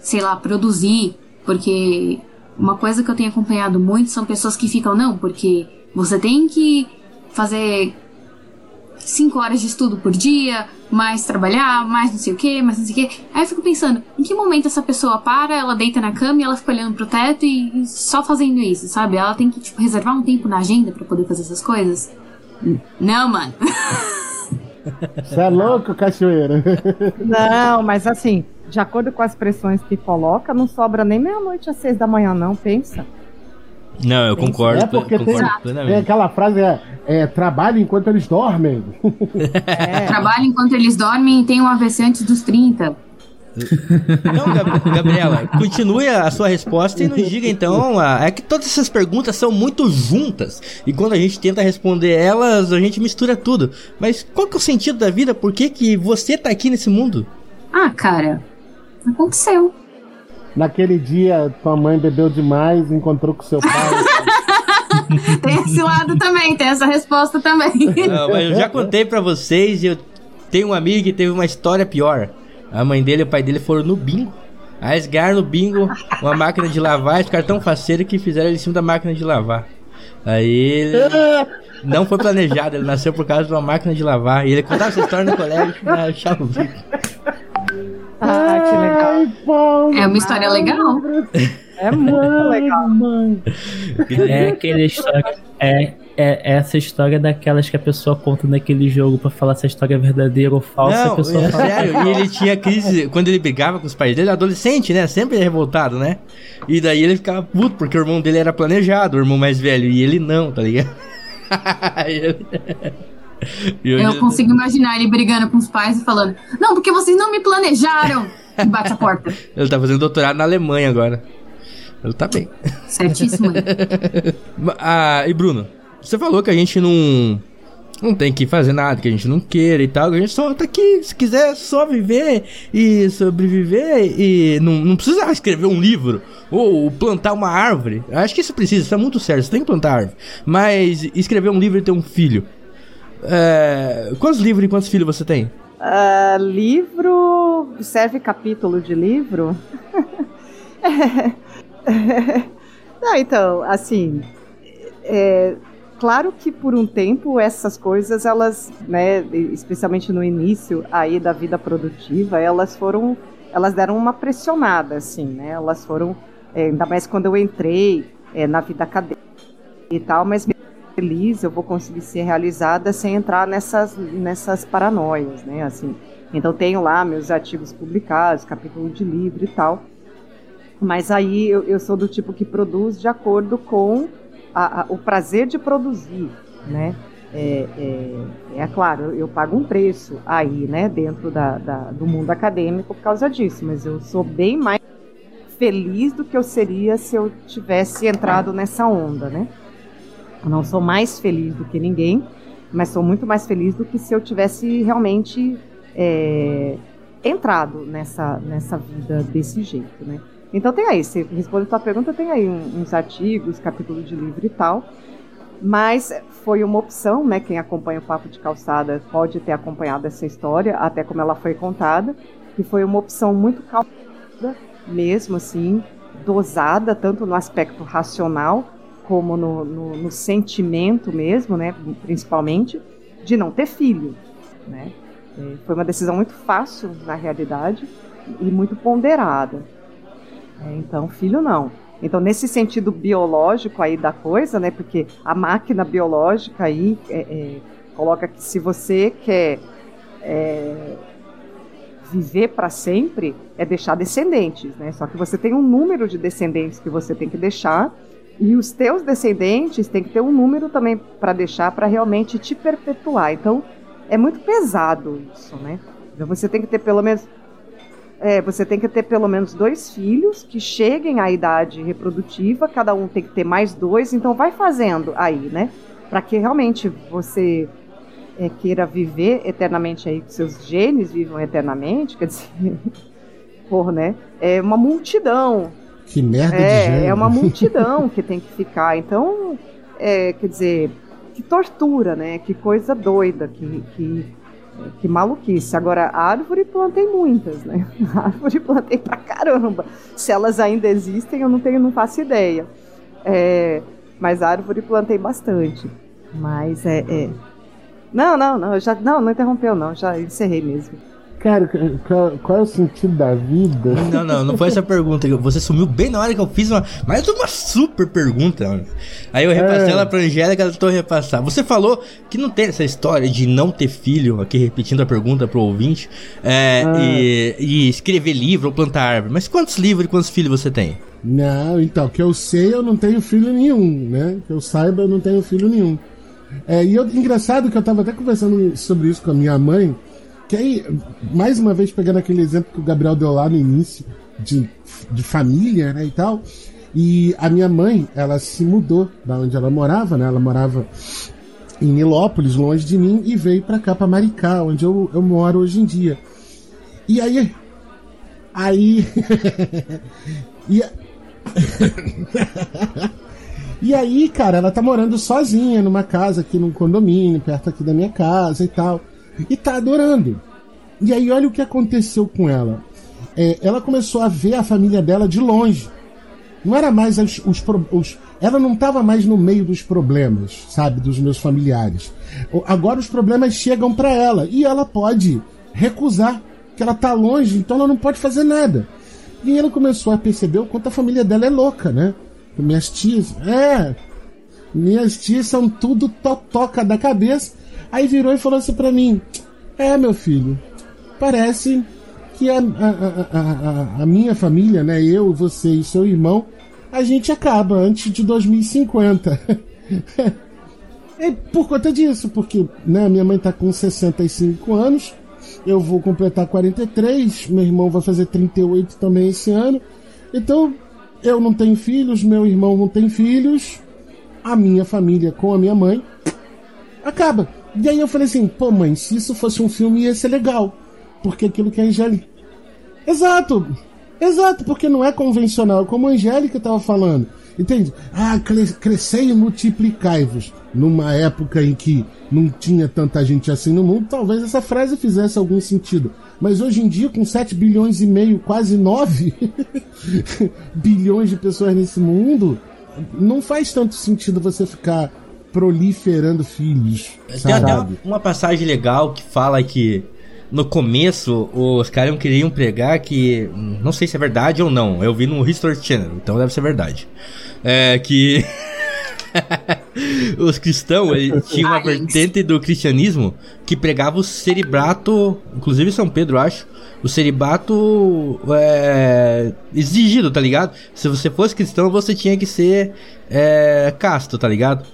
S5: sei lá, produzir, porque uma coisa que eu tenho acompanhado muito são pessoas que ficam, não, porque você tem que fazer cinco horas de estudo por dia, mais trabalhar, mais não sei o que, mais não sei o que. Aí eu fico pensando, em que momento essa pessoa para, ela deita na cama e ela fica olhando pro teto e, só fazendo isso, sabe? Ela tem que, tipo, reservar um tempo na agenda para poder fazer essas coisas. Não, mano.
S3: Você é louco, cachoeira?
S2: Não, mas assim, de acordo com as pressões que coloca, não sobra nem meia-noite às seis da manhã, não, pensa.
S1: Não, eu concordo.
S3: É porque
S1: concordo
S3: tem, tem, aquela frase é, é trabalho enquanto eles dormem.
S5: É. Trabalho enquanto eles dormem e tem um AVC antes dos 30.
S1: Não, Gabriela, continue a sua resposta e nos diga então. É que todas essas perguntas são muito juntas e quando a gente tenta responder elas, a gente mistura tudo. Mas qual que é o sentido da vida? Por que, que você tá aqui nesse mundo?
S5: Ah, cara, aconteceu.
S3: Naquele dia, tua mãe bebeu demais, encontrou com seu pai.
S5: tem esse lado também, tem essa resposta também.
S1: Não, mas eu já contei para vocês e eu tenho um amigo que teve uma história pior. A mãe dele e o pai dele foram no bingo. Aí eles ganharam no bingo uma máquina de lavar e ficaram tão faceiros que fizeram ele em cima da máquina de lavar. Aí ele não foi planejado, ele nasceu por causa de uma máquina de lavar. E ele contava essa história no colégio pra achar o bico.
S2: Ah, que legal.
S5: É uma história legal.
S2: É muito legal.
S4: É aquele história. É, é essa história daquelas que a pessoa conta naquele jogo pra falar se a história é verdadeira ou falsa.
S1: Não,
S4: a pessoa
S1: é
S4: fala,
S1: sério. E ele tinha crise quando ele brigava com os pais dele, adolescente, né? Sempre revoltado, né? E daí ele ficava puto porque o irmão dele era planejado, o irmão mais velho, e ele não, tá ligado?
S5: ele... Eu consigo imaginar ele brigando com os pais e falando: Não, porque vocês não me planejaram! E bate a porta.
S1: ele tá fazendo doutorado na Alemanha agora. Ele tá bem.
S5: Certíssimo.
S1: ah, e Bruno, você falou que a gente não. Não tem que fazer nada que a gente não queira e tal. A gente só tá aqui, se quiser só viver e sobreviver e não, não precisa escrever um livro ou plantar uma árvore. Acho que isso precisa, isso é muito sério, você tem que plantar árvore. Mas escrever um livro e ter um filho. É, quantos livros e quantos filhos você tem?
S2: Uh, livro. Serve capítulo de livro? Não, então, assim. É, claro que por um tempo essas coisas, elas, né, especialmente no início aí da vida produtiva, elas foram. Elas deram uma pressionada, assim, né? Elas foram. É, ainda mais quando eu entrei é, na vida acadêmica e tal, mas feliz, eu vou conseguir ser realizada sem entrar nessas, nessas paranoias, né? Assim, então tenho lá meus artigos publicados, capítulo de livro e tal. Mas aí eu, eu sou do tipo que produz de acordo com a, a, o prazer de produzir, né? É, é, é claro, eu, eu, pago um preço aí, né, dentro da, da, do mundo acadêmico por causa disso, mas eu sou bem mais feliz do que eu seria se eu tivesse entrado nessa onda, né? Eu não sou mais feliz do que ninguém, mas sou muito mais feliz do que se eu tivesse realmente é, entrado nessa, nessa vida desse jeito, né? Então tem aí, se responde a tua pergunta, tem aí uns artigos, capítulo de livro e tal. Mas foi uma opção, né? Quem acompanha o Papo de Calçada pode ter acompanhado essa história, até como ela foi contada, que foi uma opção muito calculada, mesmo assim, dosada, tanto no aspecto racional como no, no, no, sentimento mesmo, né, principalmente, de não ter filho. Né? É, foi uma decisão muito fácil, na realidade, e muito ponderada. É, então, filho não. Então, nesse sentido biológico aí da coisa, né? Porque a máquina biológica aí é, é, coloca que se você quer é, viver para sempre, é deixar descendentes, né? Só que você tem um número de descendentes que você tem que deixar e os teus descendentes têm que ter um número também para deixar para realmente te perpetuar. Então, é muito pesado isso, né? Então, você tem que ter pelo menos é, você tem que ter pelo menos dois filhos que cheguem à idade reprodutiva, cada um tem que ter mais dois, então vai fazendo aí, né? Para que realmente você é, queira viver eternamente aí, que seus genes vivam eternamente, quer dizer, porra, né? É uma multidão.
S3: Que merda
S2: é,
S3: de gênero.
S2: É uma multidão que tem que ficar. Então, é, quer dizer, que tortura, né? Que coisa doida, que, que que maluquice. Agora, árvore plantei muitas, né? Árvore plantei pra caramba. Se elas ainda existem, eu não tenho, não faço ideia. É, mas árvore plantei bastante. Mas é, é. Não, não, não, já não, não interrompeu não, já encerrei mesmo.
S3: Cara, qual, qual, é o sentido da vida?
S1: Não, não, não foi essa pergunta. Você sumiu bem na hora que eu fiz uma. Mais uma super pergunta. Mano. Aí eu repassei é. ela pra Angélica, ela tentou repassar. Você falou que não tem essa história de não ter filho, aqui repetindo a pergunta pro ouvinte, é, ah. e, e, escrever livro ou plantar árvore. Mas quantos livros e quantos filhos você tem?
S3: Não, então, que eu sei, eu não tenho filho nenhum, né? Que eu saiba, eu não tenho filho nenhum. É, e eu, engraçado que eu tava até conversando sobre isso com a minha mãe. Que aí, mais uma vez, pegando aquele exemplo que o Gabriel deu lá no início, de, de família, né, e tal. E a minha mãe, ela se mudou da onde ela morava, né? Ela morava em Nilópolis, longe de mim, e veio pra cá, pra Maricá, onde eu, eu moro hoje em dia. E aí. Aí. e, e aí, cara, ela tá morando sozinha numa casa aqui num condomínio, perto aqui da minha casa e tal e tá adorando. E aí, olha o que aconteceu com ela. É, ela começou a ver a família dela de longe. Não era mais os, os, ela não estava mais no meio dos problemas, sabe, dos meus familiares. Agora os problemas chegam para ela e ela pode recusar, que ela tá longe, então ela não pode fazer nada. E ela começou a perceber o quanto a família dela é louca, né? Minhas tias, é, minhas tias são tudo totoca da cabeça Aí virou e falou assim pra mim: É, meu filho, parece que a, a, a, a, minha família, né, eu, você e seu irmão, a gente acaba antes de 2050. é por conta disso, porque né, minha mãe tá com 65 anos, eu vou completar 43, meu irmão vai fazer 38 também esse ano. Então, eu não tenho filhos, meu irmão não tem filhos, a minha família com a minha mãe acaba. E aí eu falei assim, pô, mãe, se isso fosse um filme ia ser legal. Porque aquilo que a Angélica. Exato! Exato, porque não é convencional, como a Angélica estava falando. Entende? Ah, crescei e multiplicai-vos. Numa época em que não tinha tanta gente assim no mundo, talvez essa frase fizesse algum sentido. Mas hoje em dia, com 7 bilhões e meio, quase 9 bilhões de pessoas nesse mundo, não faz tanto sentido você ficar proliferando filhos.
S1: Tem até uma passagem legal que fala que no começo os caras queriam pregar que. Não sei se é verdade ou não. Eu vi no History Channel, então deve ser verdade. É que. os cristãos tinham uma vertente do cristianismo que pregava o celibato, inclusive São Pedro, acho, o celibato é, exigido, tá ligado? Se você fosse cristão, você tinha que ser é, casto, tá ligado?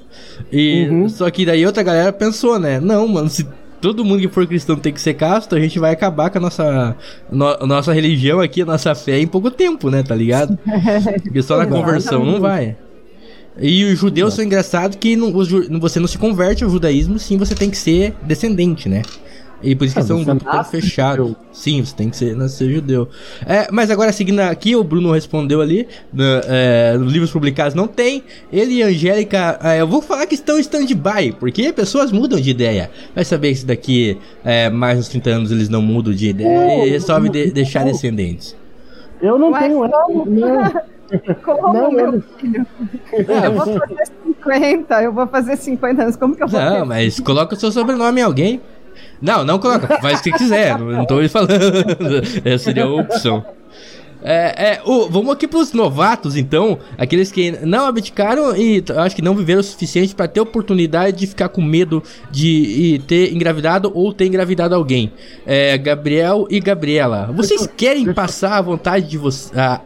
S1: E uhum. só que daí outra galera pensou, né? Não, mano, se todo mundo que for cristão tem que ser casto, a gente vai acabar com a nossa, no, nossa religião aqui, a nossa fé em pouco tempo, né? Tá ligado? Porque só na conversão não vai. E os judeus são engraçados que não, você não se converte ao judaísmo, sim, você tem que ser descendente, né? E por isso que ah, são um grupo tão fechado. Sim, você tem que ser, nascer judeu. É, mas agora, seguindo aqui, o Bruno respondeu ali, no, é, nos livros publicados não tem. Ele e a Angélica, é, eu vou falar que estão em stand-by, porque pessoas mudam de ideia. Vai saber se daqui é, mais uns 30 anos eles não mudam de ideia e resolvem de, deixar descendentes.
S3: Eu não Ué, tenho essa.
S2: Como, não, meu filho? Eu vou fazer 50, eu vou fazer 50 anos, como que eu vou
S1: Não, mas coloca o seu sobrenome em alguém. Não, não coloca, faz o que quiser, não, não tô falando. Essa seria a opção. É, é, o- vamos aqui pros novatos, então. Aqueles que não abdicaram e acho que não viveram o suficiente pra ter oportunidade de ficar com medo de ter engravidado ou ter engravidado alguém. É, Gabriel e Gabriela. Vocês querem passar a vontade de vocês. A,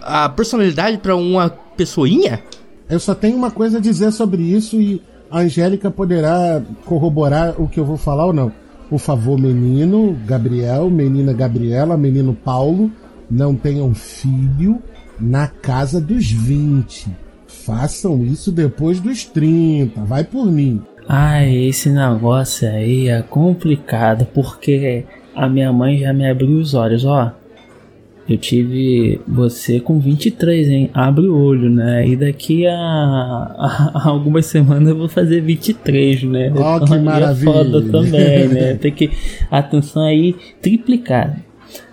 S1: a, a personalidade pra uma pessoinha?
S3: Eu só tenho uma coisa a dizer sobre isso e a Angélica poderá corroborar o que eu vou falar ou não. Por favor, menino Gabriel, menina Gabriela, menino Paulo, não tenham filho na casa dos 20. Façam isso depois dos 30. Vai por mim.
S4: Ai, esse negócio aí é complicado, porque a minha mãe já me abriu os olhos, ó. Eu tive você com 23, hein? Abre o olho, né? E daqui a, a- a algumas semanas eu vou fazer 23, né?
S3: Ó, que
S4: Então, aí
S3: maravilha.
S4: É foda também, né? Tem que. Atenção aí, triplicada.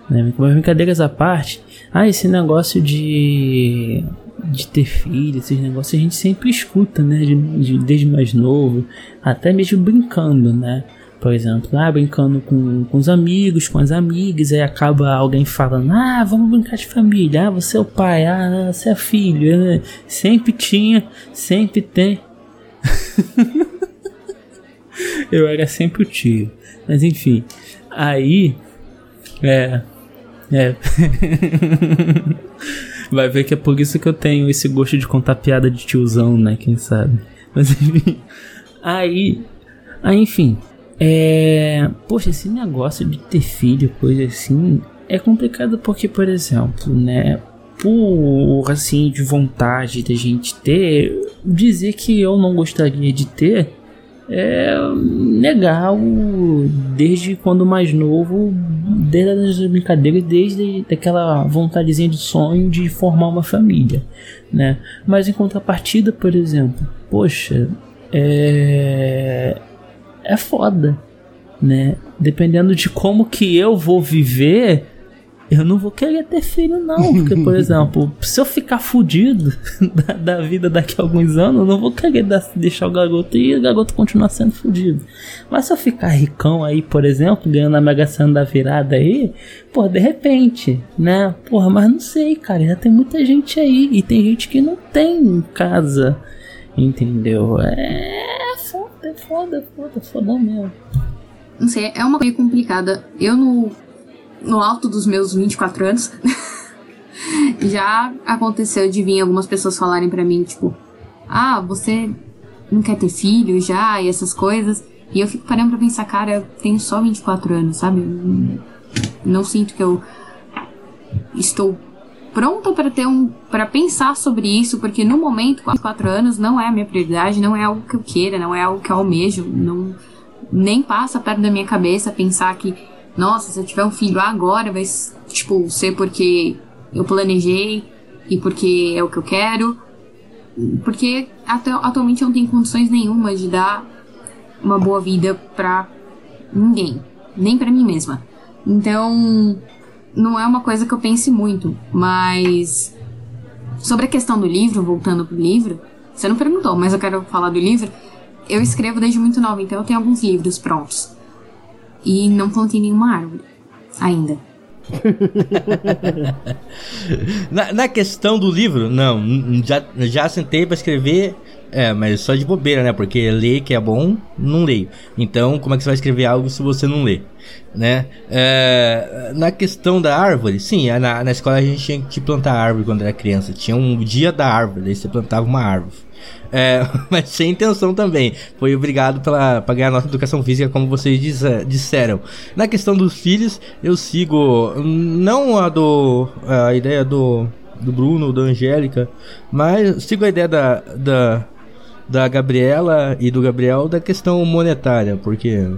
S4: Né? Mas brincadeiras à parte, ah, esse negócio de. de ter filho, esses negócios a gente sempre escuta, né? De, de- desde mais novo, até mesmo brincando, né? Por exemplo, ah, brincando com, com os amigos, com as amigas, aí acaba alguém falando, ah, vamos brincar de família, ah, você é o pai, ah, você é filho, né? Sempre tinha, sempre tem. Eu era sempre o tio. Mas enfim, aí. É. É. Vai ver que é por isso que eu tenho esse gosto de contar piada de tiozão, né? Quem sabe? Mas enfim. Aí. Aí, enfim. É. Poxa, esse negócio de ter filho, coisa assim. É complicado porque, por exemplo, né? Por assim, de vontade da gente ter. Dizer que eu não gostaria de ter é legal desde quando mais novo, desde as brincadeiras, desde aquela vontadezinha de sonho de formar uma família, né? Mas em contrapartida, por exemplo, poxa, é é foda, né? Dependendo de como que eu vou viver, eu não vou querer ter filho, não. Porque, por exemplo, se eu ficar fudido da, da vida daqui a alguns anos, eu não vou querer dar- deixar o garoto e o garoto continuar sendo fudido. Mas se eu ficar ricão aí, por exemplo, ganhando a Mega Sena da virada aí, pô, de repente, né? Porra, mas não sei, cara. Já tem muita gente aí. E tem gente que não tem casa. Entendeu? É foda, é foda, é foda, é foda mesmo.
S5: Não sei, é uma coisa complicada. Eu no, no alto dos meus 24 anos já aconteceu de vir algumas pessoas falarem pra mim, tipo, ah, você não quer ter filho já e essas coisas. E eu fico parando pra pensar, cara, eu tenho só 24 anos, sabe? Não sinto que eu estou pronta para ter um para pensar sobre isso, porque no momento, com 4 anos, não é a minha prioridade, não é algo que eu queira, não é algo que eu almejo, não nem passa perto da minha cabeça pensar que, nossa, se eu tiver um filho agora, vai tipo ser porque eu planejei e porque é o que eu quero, porque até, atualmente eu não tenho condições nenhuma de dar uma boa vida pra ninguém, nem pra mim mesma. Então, não é uma coisa que eu pense muito, mas sobre a questão do livro, voltando pro livro, você não perguntou, mas eu quero falar do livro. Eu escrevo desde muito nova, então eu tenho alguns livros prontos. E não plantei nenhuma árvore ainda.
S1: Na, na questão do livro, não, já, já sentei pra escrever, é, mas só de bobeira, né? Porque ler que é bom, não leio. Então, como é que você vai escrever algo se você não lê, né? É, na questão da árvore, sim, na, na escola a gente tinha que plantar árvore quando era criança. Tinha um dia da árvore, aí você plantava uma árvore. É, mas sem intenção também. Foi obrigado pela, pra ganhar de educação física, como vocês disse- disseram. Na questão dos filhos, eu sigo não a do. a ideia do. do Bruno, da Angélica, mas sigo a ideia da. da da Gabriela e do Gabriel da questão monetária, porque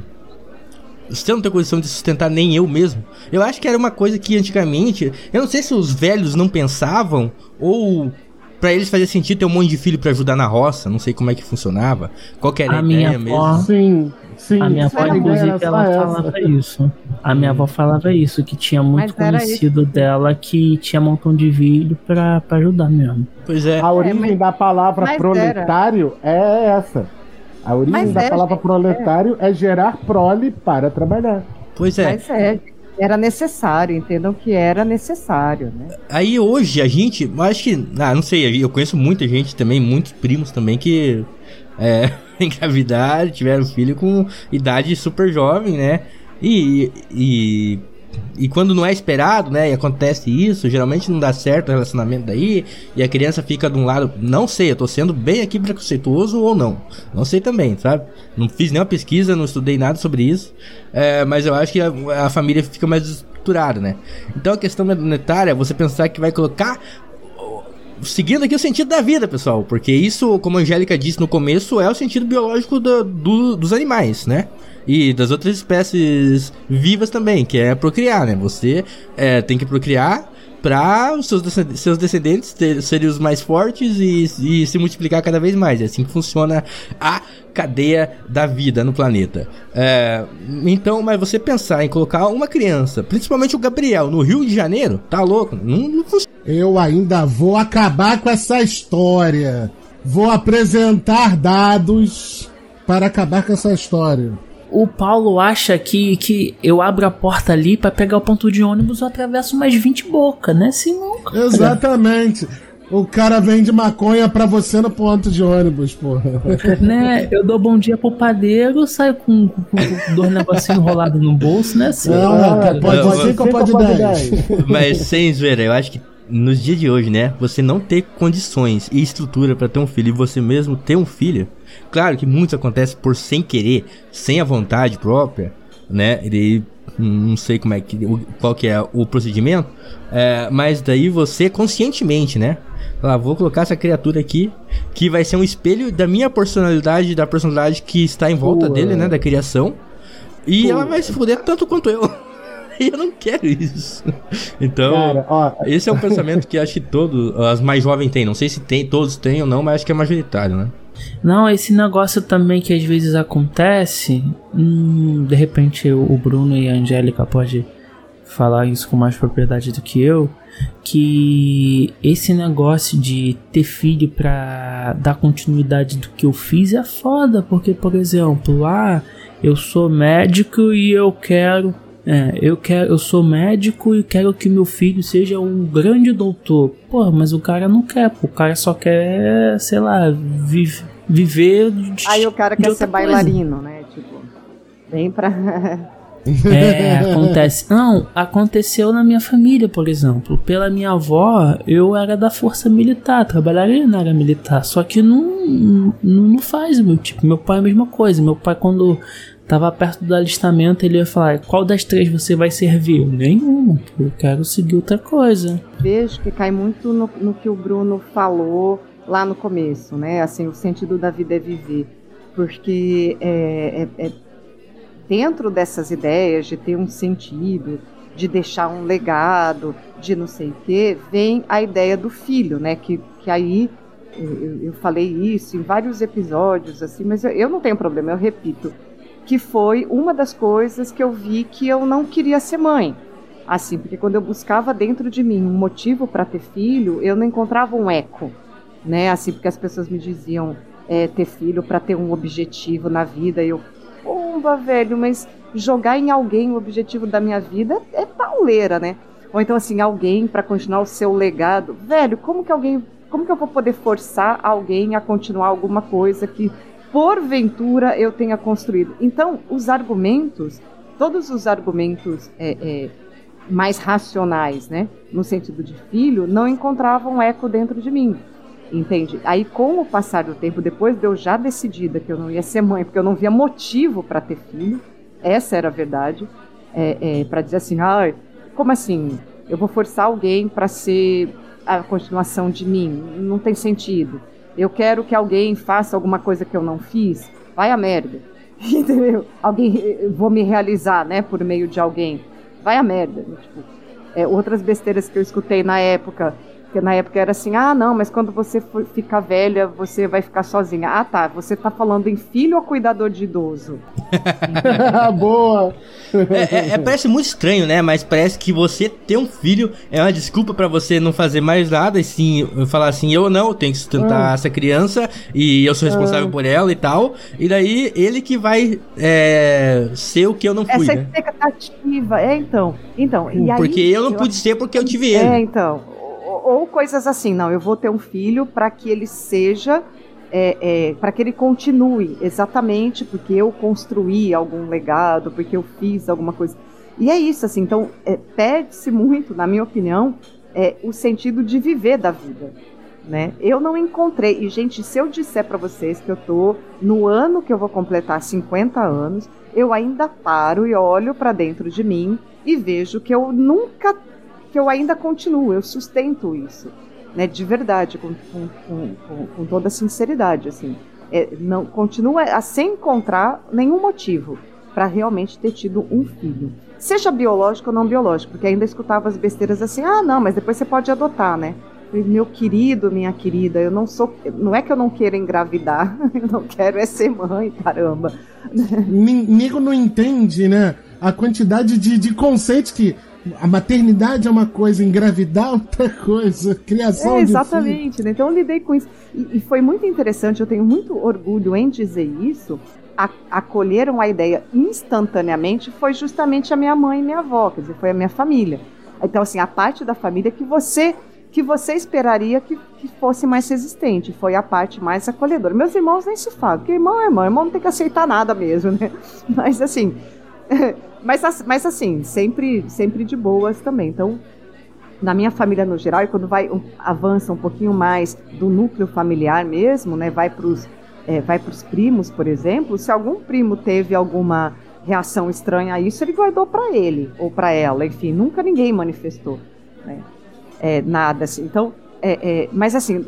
S1: você não tem condição de sustentar nem eu mesmo. Eu acho que era uma coisa que antigamente, eu não sei se os velhos não pensavam ou pra eles fazia sentido ter um monte de filho pra ajudar na roça, não sei como é que funcionava. Qual que era a,
S4: A minha
S1: ideia
S4: avó-
S1: mesmo?
S3: Sim, sim.
S4: A minha avó, inclusive,
S3: era
S4: ela
S3: essa.
S4: falava isso. A minha avó falava isso, que tinha muito
S2: Mas era
S4: conhecido dela que tinha um montão de pra, pra ajudar mesmo.
S1: Pois é.
S3: A origem
S2: mas-
S3: da palavra
S2: mas
S3: proletário é essa. A origem
S2: Mas
S3: da
S2: é,
S3: palavra
S2: gente,
S3: proletário é. gerar prole para trabalhar.
S1: Pois é.
S2: Mas é. Era necessário, entendam que era necessário, né?
S1: Aí hoje a gente, acho que, ah, não sei, eu conheço muita gente também, muitos primos também que é, engravidaram, tiveram filho com idade super jovem, né? E, e e quando não é esperado, né, e acontece isso, geralmente não dá certo o relacionamento daí, e a criança fica de um lado, não sei, eu tô sendo bem aqui preconceituoso ou não, não sei também, sabe? Não fiz nenhuma pesquisa, não estudei nada sobre isso, é, mas eu acho que a, a família fica mais estruturada, né? Então a questão monetária você pensar que vai colocar seguindo aqui o sentido da vida, pessoal, porque isso, como a Angélica disse no começo, é o sentido biológico do, do, dos animais, né? E das outras espécies vivas também, que é procriar, né? Você é, tem que procriar para os seus, descendentes, seus descendentes ter, serem os mais fortes e, e, se multiplicar cada vez mais. É assim que funciona a cadeia da vida no planeta. É, então, mas você pensar em colocar uma criança, principalmente o Gabriel, no Rio de Janeiro, tá louco? Não, não funciona.
S3: Eu ainda vou acabar com essa história. Vou apresentar dados para acabar com essa história
S4: o Paulo acha que, que eu abro a porta ali para pegar o ponto de ônibus eu atravesso mais 20 bocas, né? Se não.
S3: Exatamente. O cara vende maconha pra você no ponto de ônibus, porra.
S4: Né? Eu dou bom dia pro padeiro, saio com, com, com dois negocinhos enrolados no bolso, né? Assim,
S3: não, ah, pode 5 ou pode 10?
S1: Mas sem zoeira, eu acho que nos dias de hoje, né? Você não ter condições e estrutura para ter um filho e você mesmo ter um filho Claro que muitos acontece por sem querer, sem a vontade própria, né? Ele não sei como é que qual que é o procedimento, é, mas daí você conscientemente, né? Falar, vou colocar essa criatura aqui que vai ser um espelho da minha personalidade, da personalidade que está em volta dele, né? Da criação. E ela vai se fuder tanto quanto eu. e eu não quero isso. Então, Cara, ó... esse é um pensamento que acho que todos, as mais jovens têm. Não sei se tem, todos têm ou não, mas acho que é majoritário, né?
S4: Não, esse negócio também que às vezes acontece, hum, de repente o Bruno e a Angélica pode falar isso com mais propriedade do que eu, que esse negócio de ter filho para dar continuidade do que eu fiz é foda, porque por exemplo, lá ah, eu sou médico e eu quero é, eu quero, eu sou médico e quero que meu filho seja um grande doutor. Pô, mas o cara não quer, pô, o cara só quer, sei lá, vive, viver.
S2: De, Aí o cara quer ser bailarino, coisa. né? Tipo, vem pra.
S4: É, acontece. Não, aconteceu na minha família, por exemplo. Pela minha avó, eu era da força militar, trabalharia na área militar. Só que não, não, não faz, meu tipo. Meu pai é a mesma coisa. Meu pai, quando tava perto do alistamento, ele ia falar: qual das três você vai servir? Nenhuma, eu quero seguir outra coisa.
S2: Vejo que cai muito no, no que o Bruno falou lá no começo, né? Assim, o sentido da vida é viver. Porque é, é, é dentro dessas ideias de ter um sentido, de deixar um legado, de não sei o quê, vem a ideia do filho, né? Que, que aí eu, eu falei isso em vários episódios, assim, mas eu, eu não tenho problema, eu repito que foi uma das coisas que eu vi que eu não queria ser mãe. Assim, porque quando eu buscava dentro de mim um motivo para ter filho, eu não encontrava um eco, né? Assim, porque as pessoas me diziam é, ter filho para ter um objetivo na vida. E eu, pomba, velho, mas jogar em alguém o objetivo da minha vida é pauleira, né? Ou então, assim, alguém para continuar o seu legado. Velho, como que alguém. Como que eu vou poder forçar alguém a continuar alguma coisa que porventura eu tenha construído. Então, os argumentos, todos os argumentos é, é, mais racionais, né, no sentido de filho, não encontravam eco dentro de mim. Entende? Aí, com o passar do tempo, depois de eu já decidida que eu não ia ser mãe, porque eu não via motivo para ter filho, essa era a verdade, é, é para dizer assim, ah, como assim? Eu vou forçar alguém para ser a continuação de mim? Não tem sentido eu quero que alguém faça alguma coisa que eu não fiz, vai a merda. Entendeu? Alguém, vou me realizar, né, por meio de alguém. Vai a merda. Tipo, é, outras besteiras que eu escutei na época. Porque na época era assim, ah, não, mas quando você for, ficar velha, você vai ficar sozinha. Ah, tá, você tá falando em filho ou cuidador de idoso?
S3: Boa!
S1: É, é, é, parece muito estranho, né? Mas parece que você ter um filho é uma desculpa para você não fazer mais nada e sim falar assim, eu não, eu tenho que sustentar ah. essa criança e eu sou responsável ah. por ela e tal. E daí ele que vai é, ser o que eu não fui,
S2: essa
S1: né?
S2: expectativa, é então. Então, e aí,
S1: Porque eu não eu pude ser porque eu tive ele.
S2: É, então. Ou, coisas assim, não, eu vou ter um filho para que ele seja é, é, para que ele continue, exatamente porque eu construí algum legado, porque eu fiz alguma coisa. E é isso, assim, então é, perde-se muito, na minha opinião, é, o sentido de viver da vida. Né? Eu não encontrei, e gente, se eu disser para vocês que eu tô no ano que eu vou completar 50 anos, eu ainda paro e olho para dentro de mim e vejo que eu nunca, que eu ainda continuo, eu sustento isso né, de verdade, com, com, com, com toda sinceridade, assim. É, não continua a sem encontrar nenhum motivo para realmente ter tido um filho. Seja biológico ou não biológico, porque ainda escutava as besteiras assim: "Ah, não, mas depois você pode adotar, né?" Meu querido, minha querida, eu não sou, não é que eu não quero engravidar, eu não quero é ser mãe, caramba.
S3: Nego não entende, né? A quantidade de, de conceitos que a maternidade é uma coisa, engravidar é outra coisa, criação
S2: é, Exatamente, né? Então eu lidei com isso. E, e, foi muito interessante, eu tenho muito orgulho em dizer isso. A, acolheram a ideia instantaneamente foi justamente a minha mãe e minha avó, quer dizer, foi a minha família. Então, assim, a parte da família que você que você esperaria que, que fosse mais resistente. Foi a parte mais acolhedora. Meus irmãos nem se falam, porque irmão é irmão, irmão não tem que aceitar nada mesmo, né? Mas assim, mas, mas assim, sempre, sempre de boas também. Então, na minha família no geral, e quando vai um, avança um pouquinho mais do núcleo familiar mesmo, né, vai para os é, vai para os primos, por exemplo, se algum primo teve alguma reação estranha a isso, ele guardou para ele ou para ela, enfim, nunca ninguém manifestou né, é, nada assim. Então, é, é, mas assim,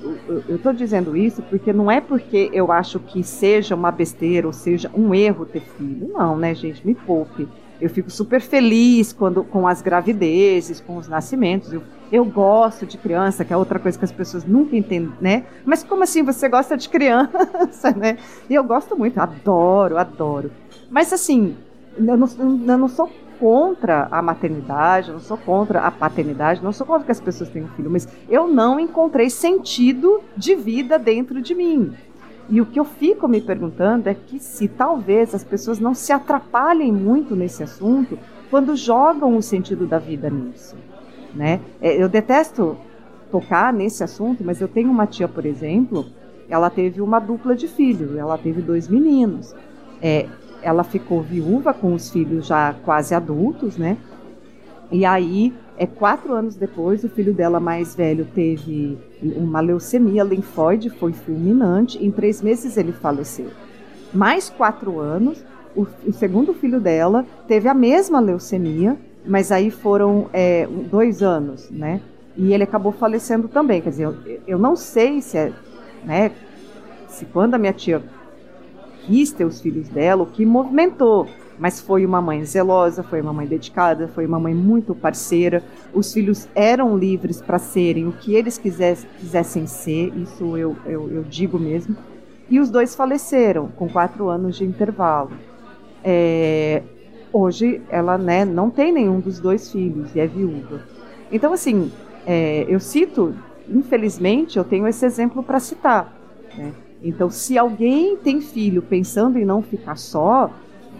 S2: eu estou dizendo isso porque não é porque eu acho que seja uma besteira ou seja um erro ter filho. Não, né, gente? Me poupe. Eu fico super feliz quando com as gravidezes, com os nascimentos. Eu, eu gosto de criança, que é outra coisa que as pessoas nunca entendem, né? Mas como assim você gosta de criança, né? E eu gosto muito, adoro, adoro. Mas assim, eu não, eu não sou contra a maternidade, não sou contra a paternidade, não sou contra que as pessoas tenham filho, mas eu não encontrei sentido de vida dentro de mim. E o que eu fico me perguntando é que se talvez as pessoas não se atrapalhem muito nesse assunto quando jogam o sentido da vida nisso. Né? É, eu detesto tocar nesse assunto, mas eu tenho uma tia, por exemplo, ela teve uma dupla de filhos, ela teve dois meninos. É, ela ficou viúva com os filhos já quase adultos, né? E aí, é quatro anos depois, o filho dela mais velho teve uma leucemia linfóide, foi fulminante. Em três meses ele faleceu. Mais quatro anos, o, o segundo filho dela teve a mesma leucemia, mas aí foram é, dois anos, né? E ele acabou falecendo também. Quer dizer, eu, eu não sei se é, né? Se quando a minha tia quis ter os filhos dela, o que movimentou. Mas foi uma mãe zelosa, foi uma mãe dedicada, foi uma mãe muito parceira. Os filhos eram livres para serem o que eles quisessem, quisessem ser, isso eu, eu, eu, digo mesmo. E os dois faleceram com quatro anos de intervalo. É, hoje ela né, não tem nenhum dos dois filhos e é viúva. Então, assim, é, eu cito, infelizmente, eu tenho esse exemplo para citar. Né? Então, se alguém tem filho pensando em não ficar só,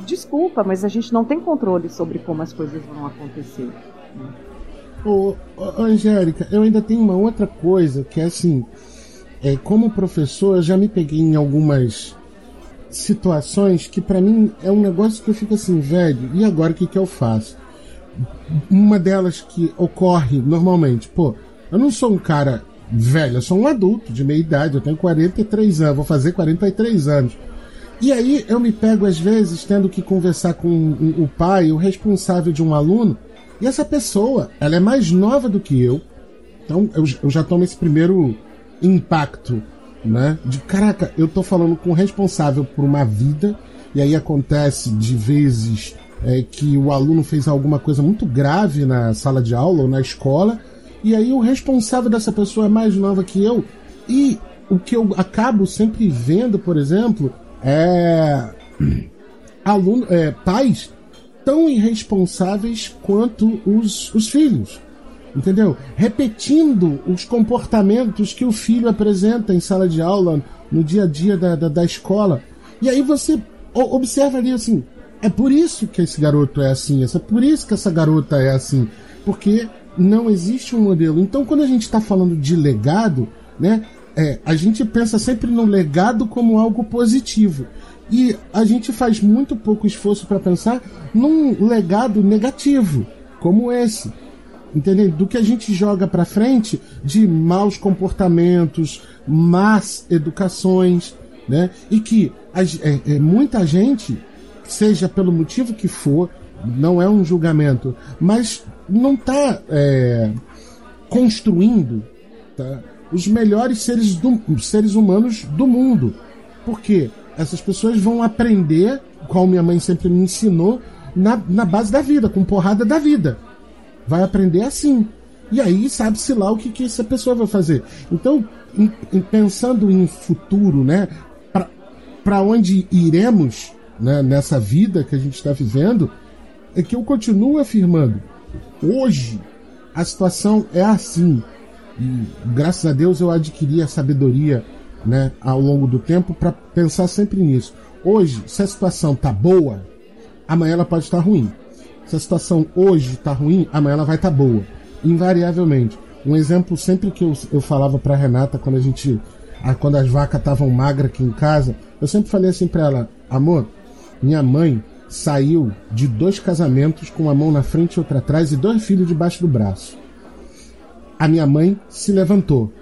S2: desculpa, mas a gente não tem controle sobre como as coisas vão acontecer. Né?
S3: Ô, Angélica, eu ainda tenho uma outra coisa que é assim, é, como professor, eu já me peguei em algumas situações que para mim é um negócio que eu fico assim, velho, e agora o que, que eu faço? Uma delas que ocorre normalmente, pô, eu não sou um cara velho, eu sou um adulto de meia idade, eu tenho 43 anos, vou fazer 43 anos. E aí eu me pego às vezes tendo que conversar com o pai, o responsável de um aluno, e essa pessoa, ela é mais nova do que eu. Então eu, eu já tomo esse primeiro impacto, né? De caraca, eu tô falando com o responsável por uma vida, e aí acontece de vezes é, que o aluno fez alguma coisa muito grave na sala de aula ou na escola, E aí o responsável dessa pessoa é mais nova que eu. E o que eu acabo sempre vendo, por exemplo, é, aluno, é pais tão irresponsáveis quanto os, os filhos. Entendeu? Repetindo os comportamentos que o filho apresenta em sala de aula, no dia a dia da, da, da escola. E aí você observa ali assim: é por isso que esse garoto é assim, é por isso que essa garota é assim. Porque não existe um modelo. Então, quando a gente está falando de legado, né, é, a gente pensa sempre no legado como algo positivo. E a gente faz muito pouco esforço para pensar num legado negativo, como esse entendeu? Do que a gente joga para frente de maus comportamentos, más educações, né? E que a, é, é, muita gente, seja pelo motivo que for, não é um julgamento, mas não está é, construindo tá, os melhores seres, do, seres humanos do mundo. Por quê? Essas pessoas vão aprender, como minha mãe sempre me ensinou, na, na base da vida, com porrada da vida vai aprender assim. E aí sabe-se lá o que, que essa pessoa vai fazer. Então, em, em, pensando em futuro, né? Para onde iremos né, nessa vida que a gente está vivendo, é que eu continuo afirmando. Hoje, a situação é assim. E graças a Deus eu adquiri a sabedoria né, ao longo do tempo para pensar sempre nisso. Hoje, se a situação tá boa, amanhã ela pode estar ruim. Se a situação hoje está ruim, amanhã ela vai estar tá boa. Invariavelmente. Um exemplo sempre que eu, eu falava para Renata quando a gente. Quando as vacas estavam magras aqui em casa, eu sempre falei assim para ela: amor, minha mãe saiu de dois casamentos com uma mão na frente e outra atrás e dois filhos debaixo do braço. A minha mãe se levantou.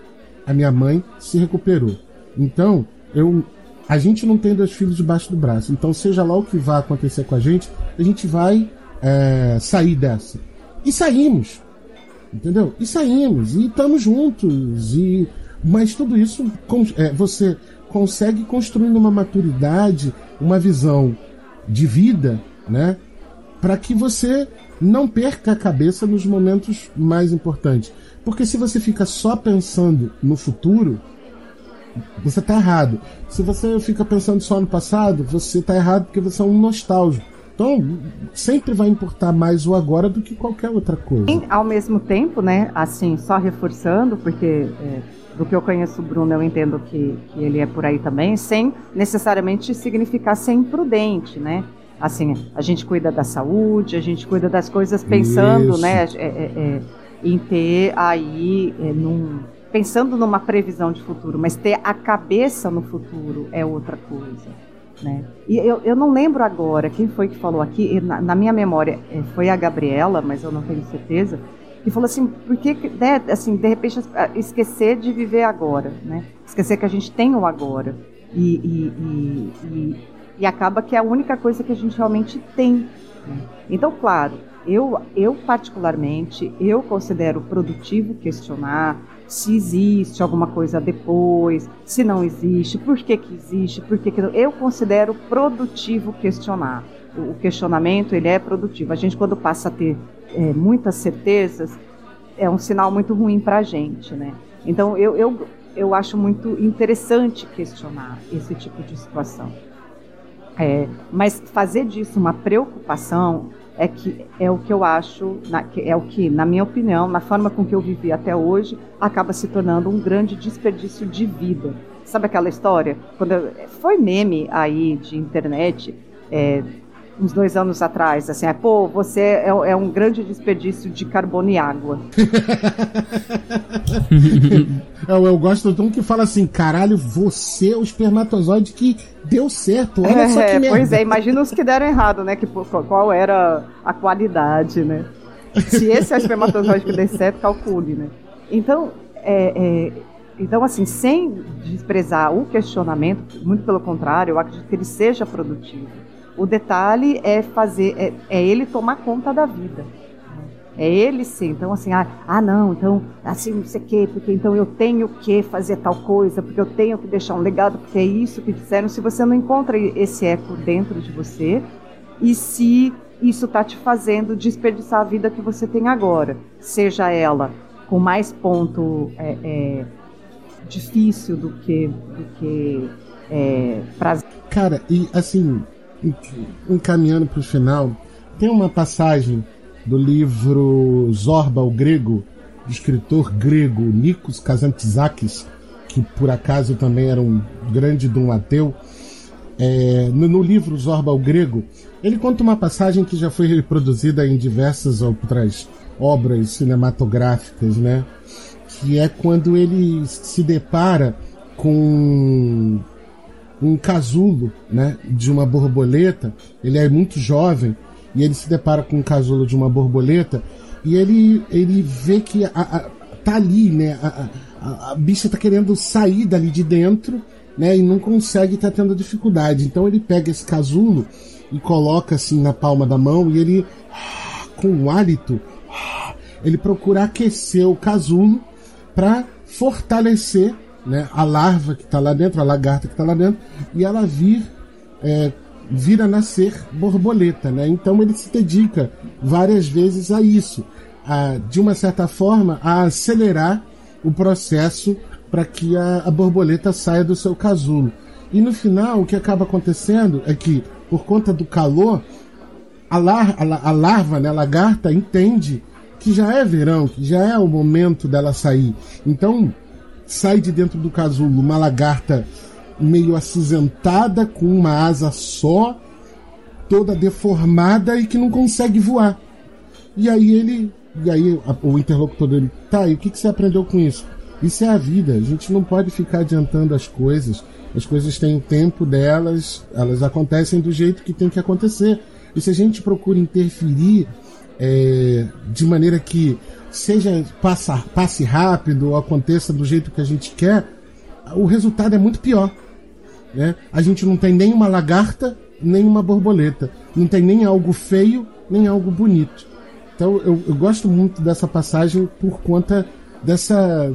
S3: A minha mãe se recuperou. Então, eu, a gente não tem dois filhos debaixo do braço. Então, seja lá o que vai acontecer com a gente, a gente vai é, sair dessa. E saímos. Entendeu? E saímos. E estamos juntos. E... Mas tudo isso é, você consegue construir uma maturidade, uma visão de vida, né? Para que você não perca a cabeça nos momentos mais importantes. Porque se você fica só pensando no futuro, você está errado. Se você fica pensando só no passado, você está errado porque você é um nostálgico. Então, sempre vai importar mais o agora do que qualquer outra coisa.
S2: E, ao mesmo tempo, né, assim, só reforçando, porque é, do que eu conheço o Bruno, eu entendo que, que ele é por aí também, sem necessariamente significar ser imprudente, né? Assim, a gente cuida da saúde, a gente cuida das coisas pensando, Isso. né, é, é, é, em ter aí, é, num, pensando numa previsão de futuro, mas ter a cabeça no futuro é outra coisa. Né? E eu, eu não lembro agora quem foi que falou aqui, na, na, minha memória é, foi a Gabriela, mas eu não tenho certeza, que falou assim, por que, né, assim, de repente esquecer de viver agora, né? Esquecer que a gente tem o agora. E, e, e, e, e acaba que é a única coisa que a gente realmente tem. Né? Então, claro, eu, eu particularmente, eu considero produtivo questionar, se existe alguma coisa depois, se não existe, por que, que existe, por que, que não. Eu considero produtivo questionar. O questionamento ele é produtivo. A gente quando passa a ter é, muitas certezas é um sinal muito ruim para a gente, né? Então eu, eu, eu acho muito interessante questionar esse tipo de situação. É, mas fazer disso uma preocupação é que é o que eu acho, na, é o que, na minha opinião, na forma com que eu vivi até hoje, acaba se tornando um grande desperdício de vida. Sabe aquela história? Quando eu, foi meme aí de internet, é, uns dois anos atrás, assim, é, pô, você é, é, um grande desperdício de carbono e água.
S3: eu, eu gosto de um que fala assim, caralho, você é o espermatozoide que deu certo, olha é, só que merda.
S2: Pois é, imagina os que deram errado, né, que, qual era a qualidade, né. Se esse é o espermatozoide que deu certo, calcule, né. Então, é, é, então, assim, sem desprezar o questionamento, muito pelo contrário, eu acredito que ele seja produtivo o detalhe é fazer, é, é ele tomar conta da vida. É ele sim. Então, assim, ah, ah, não, então, assim, não sei o quê, porque então eu tenho que fazer tal coisa, porque eu tenho que deixar um legado, porque é isso que disseram. Se você não encontra esse eco dentro de você, e se isso está te fazendo desperdiçar a vida que você tem agora, seja ela com mais ponto é, é, difícil do que, do que é, prazer.
S3: Cara, e assim, encaminhando para o final, tem uma passagem do livro Zorba, o Grego, do escritor grego Nikos Kazantzakis, que por acaso também era um grande dom ateu. É, no, no, livro Zorba, o Grego, ele conta uma passagem que já foi reproduzida em diversas outras obras cinematográficas, né? Que é quando ele se depara com um casulo, né, de uma borboleta. Ele é muito jovem e ele se depara com um casulo de uma borboleta e ele ele vê que a, a, tá ali, né, a, a, a bicha tá querendo sair dali de dentro, né, e não consegue, tá tendo dificuldade. Então ele pega esse casulo e coloca assim na palma da mão e ele com um hálito ele procura aquecer o casulo para fortalecer né, a larva que está lá dentro, a lagarta que está lá dentro, e ela vir, é, vir a nascer borboleta. Né? Então ele se dedica várias vezes a isso, a, de uma certa forma, a acelerar o processo para que a, a borboleta saia do seu casulo. E no final, o que acaba acontecendo é que, por conta do calor, a, lar, a, larva, né, a lagarta, entende que já é verão, que já é o momento dela sair. Então, sai de dentro do casulo uma lagarta meio acinzentada, com uma asa só, toda deformada e que não consegue voar. E aí ele. E aí o interlocutor dele, tá, e o que, que você aprendeu com isso? Isso é a vida, a gente não pode ficar adiantando as coisas. As coisas têm o tempo delas, elas acontecem do jeito que tem que acontecer. E se a gente procura interferir é, de maneira que seja passa, passe rápido ou aconteça do jeito que a gente quer, o resultado é muito pior. Né? A gente não tem nem uma lagarta, nem uma borboleta. Não tem nem algo feio, nem algo bonito. Então eu, eu gosto muito dessa passagem por conta dessa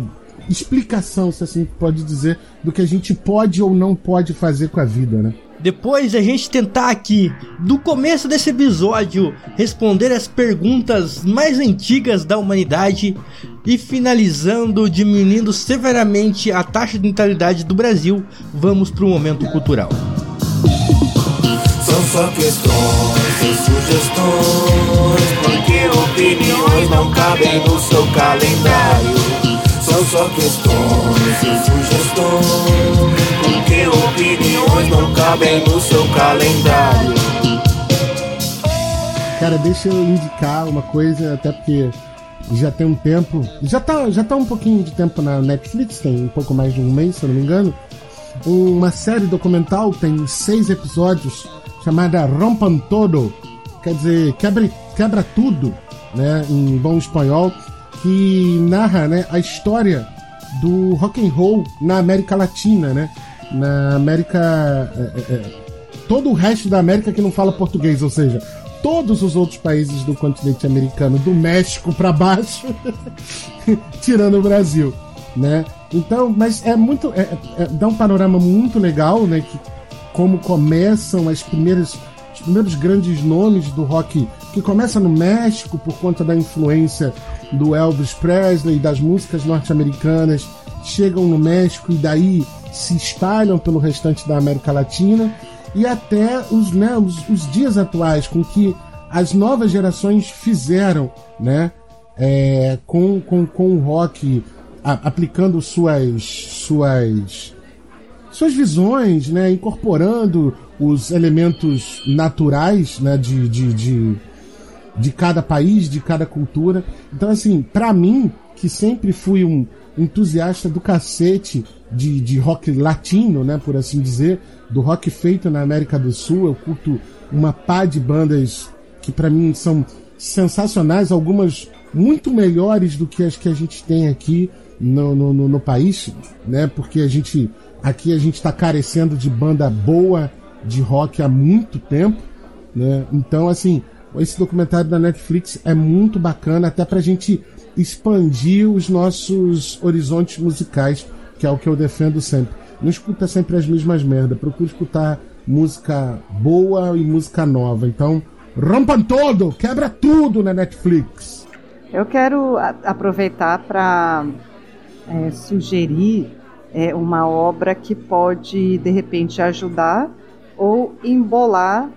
S3: explicação, se assim pode dizer, do que a gente pode ou não pode fazer com a vida, né?
S1: Depois a gente tentar aqui, do começo desse episódio, responder as perguntas mais antigas da humanidade e finalizando diminuindo severamente a taxa de natalidade do Brasil, vamos para o momento cultural. São só questões e sugestões, porque opiniões não cabem no seu calendário. São só questões e sugestões Porque opiniões não cabem no seu calendário
S3: Cara, deixa eu indicar uma coisa, até porque já tem um tempo. Já tá, já tá um pouquinho de tempo na Netflix, tem um pouco mais de um mês, se eu não me engano. Uma série documental tem seis episódios chamada Rompan Todo, quer dizer, quebra, quebra tudo, né, em bom espanhol que narra né, a história do rock and roll na América Latina, né? Na América, é, é, é, todo o resto da América que não fala português, ou seja, todos os outros países do continente americano, do México para baixo, tirando o Brasil, né? Então, mas é muito, é, é, dá um panorama muito legal, né? Que como começam as primeiras, os primeiros grandes nomes do rock que começa no México por conta da influência do Elvis Presley, das músicas norte-americanas, chegam no México e daí se espalham pelo restante da América Latina e até os, né, os, os dias atuais com que as novas gerações fizeram, né, é, com, com, com o rock a, aplicando suas suas suas visões, né, incorporando os elementos naturais, né, de, de, de de cada país, de cada cultura. Então, assim, para mim, que sempre fui um entusiasta do cacete de, de rock latino, né, por assim dizer, do rock feito na América do Sul, eu curto uma pá de bandas que para mim são sensacionais, algumas muito melhores do que as que a gente tem aqui no, no, no, no país, né? Porque a gente aqui a gente está carecendo de banda boa de rock há muito tempo, né? Então assim esse documentário da Netflix é muito bacana, até pra gente expandir os nossos horizontes musicais, que é o que eu defendo sempre. Não escuta sempre as mesmas merda, procura escutar música boa e música nova. Então, rompam todo, quebra tudo na Netflix.
S2: Eu quero aproveitar para é, sugerir é, uma obra que pode, de repente, ajudar ou embolar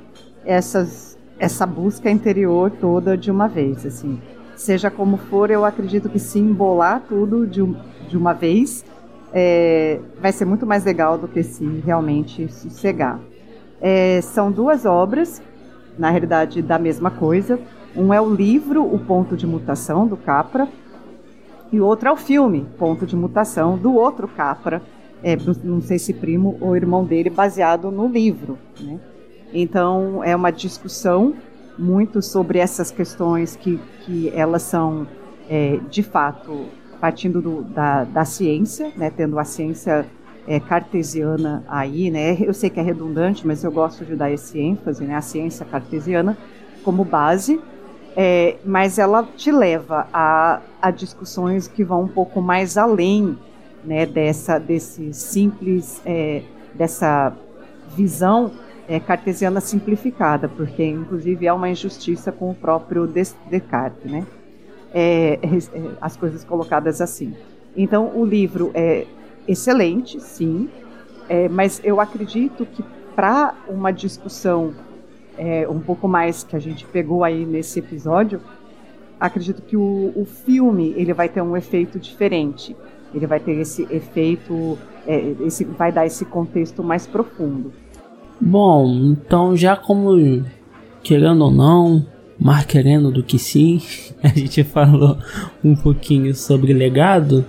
S2: essas, essa busca interior toda de uma vez. Assim. Seja como for, eu acredito que se embolar tudo de, de uma vez é, vai ser muito mais legal do que se realmente sossegar. É, são duas obras, na realidade, da mesma coisa. Um é o livro O Ponto de Mutação, do Capra, e o outro é o filme Ponto de Mutação, do outro Capra, é, não sei se primo ou irmão dele, baseado no livro. Né? Então, é uma discussão muito sobre essas questões que, que elas são, é, de fato, partindo do, da, da ciência, né, tendo a ciência é, cartesiana aí, né? Eu sei que é redundante, mas eu gosto de dar esse ênfase, né? A ciência cartesiana como base, é, mas ela te leva a, a discussões que vão um pouco mais além, né? Dessa desse simples é, dessa visão é, cartesiana simplificada, porque inclusive é uma injustiça com o próprio Descartes, né? É, é, as coisas colocadas assim. Então o livro é excelente, sim, é, mas eu acredito que para uma discussão é, um pouco mais que a gente pegou aí nesse episódio, acredito que o, o filme ele vai ter um efeito diferente. Ele vai ter esse efeito, é, esse, vai dar esse contexto mais profundo.
S4: Bom, então já como querendo ou não, mais querendo do que sim, a gente falou um pouquinho sobre legado.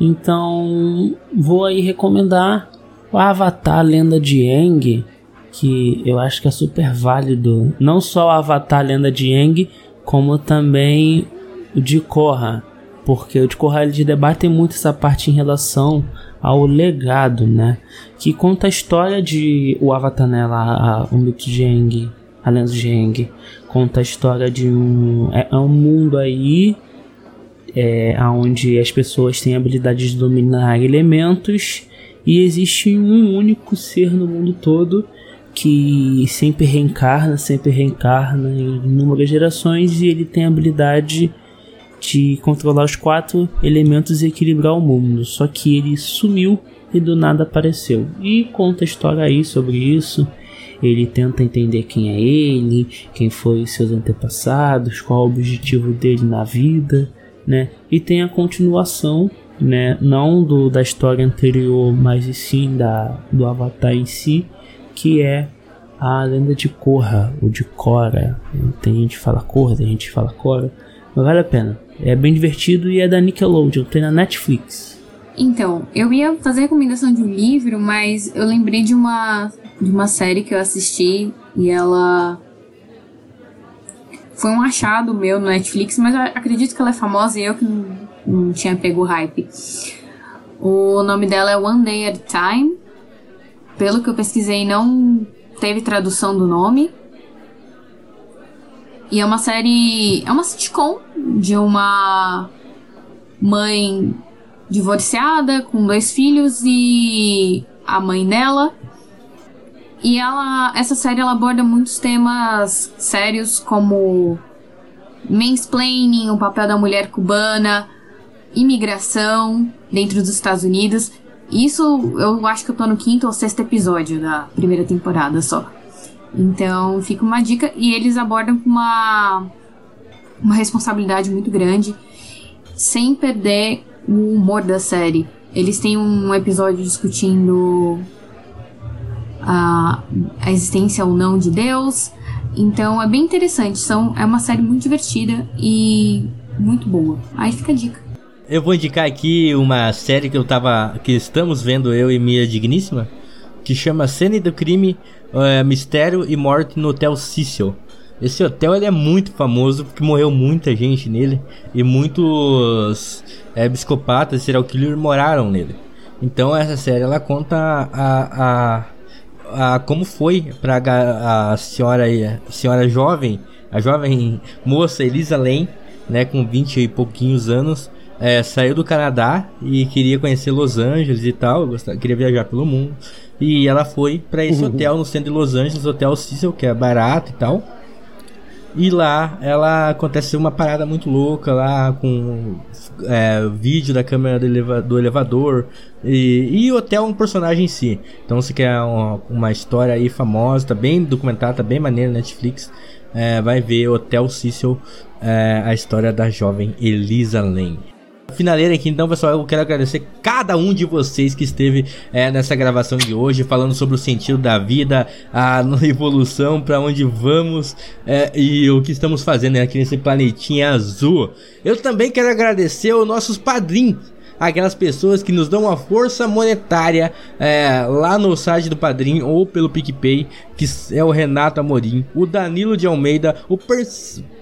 S4: Então, vou aí recomendar o Avatar Lenda de Aang, que eu acho que é super válido. Não só o Avatar Lenda de Aang, como também o de Korra, porque o de Korra eles debatem muito essa parte em relação ao legado, né? Que conta a história de o Avatar, né? Lá, o mito de Aang, a lenda de Aang, conta a história de um é, é um mundo aí é, onde as pessoas têm a habilidade de dominar elementos e existe um único ser no mundo todo que sempre reencarna, sempre reencarna em inúmeras gerações e ele tem a habilidade de controlar os quatro elementos e equilibrar o mundo. Só que ele sumiu e do nada apareceu. E conta a história aí sobre isso. Ele tenta entender quem é ele, quem foi seus antepassados, qual o objetivo dele na vida né? E tem a continuação, né? Não do, da história anterior, mas sim da, do Avatar em si, que é a lenda de Korra, ou de Korra. Tem gente que fala Korra, tem gente que fala Korra, mas vale a pena. É bem divertido e é da Nickelodeon, tem na Netflix.
S5: Então, eu ia fazer recomendação de um livro, mas eu lembrei de uma, de uma série que eu assisti e ela foi um achado meu no Netflix, mas acredito que ela é famosa e eu que não, não tinha pego o hype. O nome dela é One Day at a Time. Pelo que eu pesquisei, não teve tradução do nome. E é uma série. É uma sitcom de uma mãe divorciada com dois filhos e a mãe dela e ela, essa série ela aborda muitos temas sérios como mansplaining, o papel da mulher cubana, imigração dentro dos Estados Unidos. Isso eu acho que eu tô no quinto ou sexto episódio da primeira temporada só. Então fica uma dica e eles abordam com uma uma responsabilidade muito grande, sem perder o humor da série. Eles têm um episódio discutindo a, a existência ou não de Deus. Então é bem interessante. São, é uma série muito divertida e muito boa. Aí fica a dica.
S1: Eu vou indicar aqui uma série que eu tava. que estamos vendo eu e minha digníssima. Que chama Cena do Crime, é, Mistério e Morte no Hotel Cecil. Esse hotel ele é muito famoso porque morreu muita gente nele e muitos é, psicopatas, serial killer moraram nele. Então essa série ela conta a, a, a, como foi para a senhora a senhora jovem, a jovem moça Elisa Lane, né, com 20 e pouquinhos anos, é, saiu do Canadá e queria conhecer Los Angeles e tal, gostava, queria viajar pelo mundo. E ela foi para esse uhum. hotel no centro de Los Angeles, Hotel Cecil, que é barato e tal. E lá ela acontece uma parada muito louca lá com é, vídeo da câmera do, eleva do elevador e, e o hotel um personagem em si. Então se quer uma, uma história aí famosa, tá bem documentada, tá bem maneira na Netflix. É, vai ver Hotel Cecil, é, a história da jovem Elisa Lane finaleira aqui, então, pessoal, eu quero agradecer cada um de vocês que esteve é, nessa gravação de hoje, falando sobre o sentido da vida, a evolução, para onde vamos é, e o que estamos fazendo aqui nesse planetinha azul. Eu também quero agradecer aos nossos padrinhos aquelas pessoas que nos dão uma força monetária é, lá no site do Padrim ou pelo PicPay, que é o Renato Amorim, o Danilo de Almeida, o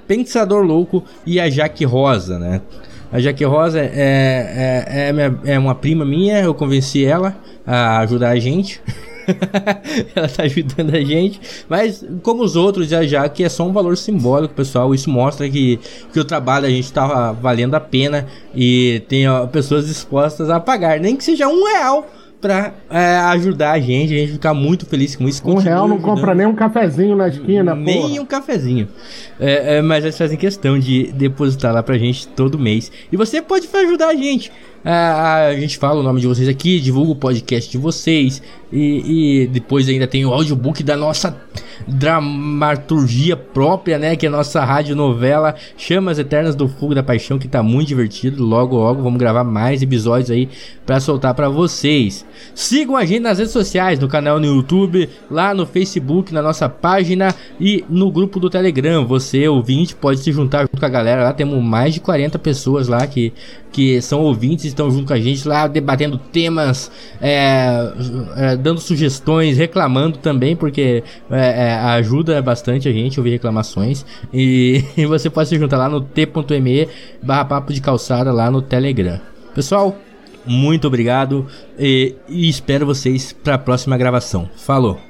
S1: Pensador Louco e a Jaque Rosa, né? A Jaque Rosa é, é, é, minha, é uma prima minha, eu convenci ela a ajudar a gente. ela tá ajudando a gente, mas como os outros já já que é só um valor simbólico, pessoal, isso mostra que, que o trabalho a gente tá valendo a pena e tem ó, pessoas dispostas a pagar, nem que seja um real pra é, ajudar a gente, a gente ficar muito feliz com isso.
S3: Um real não ajudando. compra nem um cafezinho na esquina,
S1: Nem porra. um cafezinho. É, é, mas eles fazem questão de depositar lá pra gente todo mês. E você pode ajudar a gente. A, a gente fala o nome de vocês aqui, divulga o podcast de vocês. E, e depois ainda tem o audiobook da nossa dramaturgia própria, né? Que é a nossa rádio novela Chamas Eternas do Fogo da Paixão, que tá muito divertido. Logo, logo vamos gravar mais episódios aí para soltar para vocês. Sigam a gente nas redes sociais, no canal no YouTube, lá no Facebook, na nossa página e no grupo do Telegram. Você, ouvinte, pode se juntar junto com a galera. Lá temos mais de 40 pessoas lá que, que são ouvintes, estão junto com a gente lá debatendo temas, é, é, dando sugestões, reclamando também, porque é, é ajuda bastante a gente ouvir reclamações. E, e você pode se juntar lá no t.me barra papo de calçada lá no Telegram. Pessoal, muito obrigado e, e espero vocês para a próxima gravação. Falou!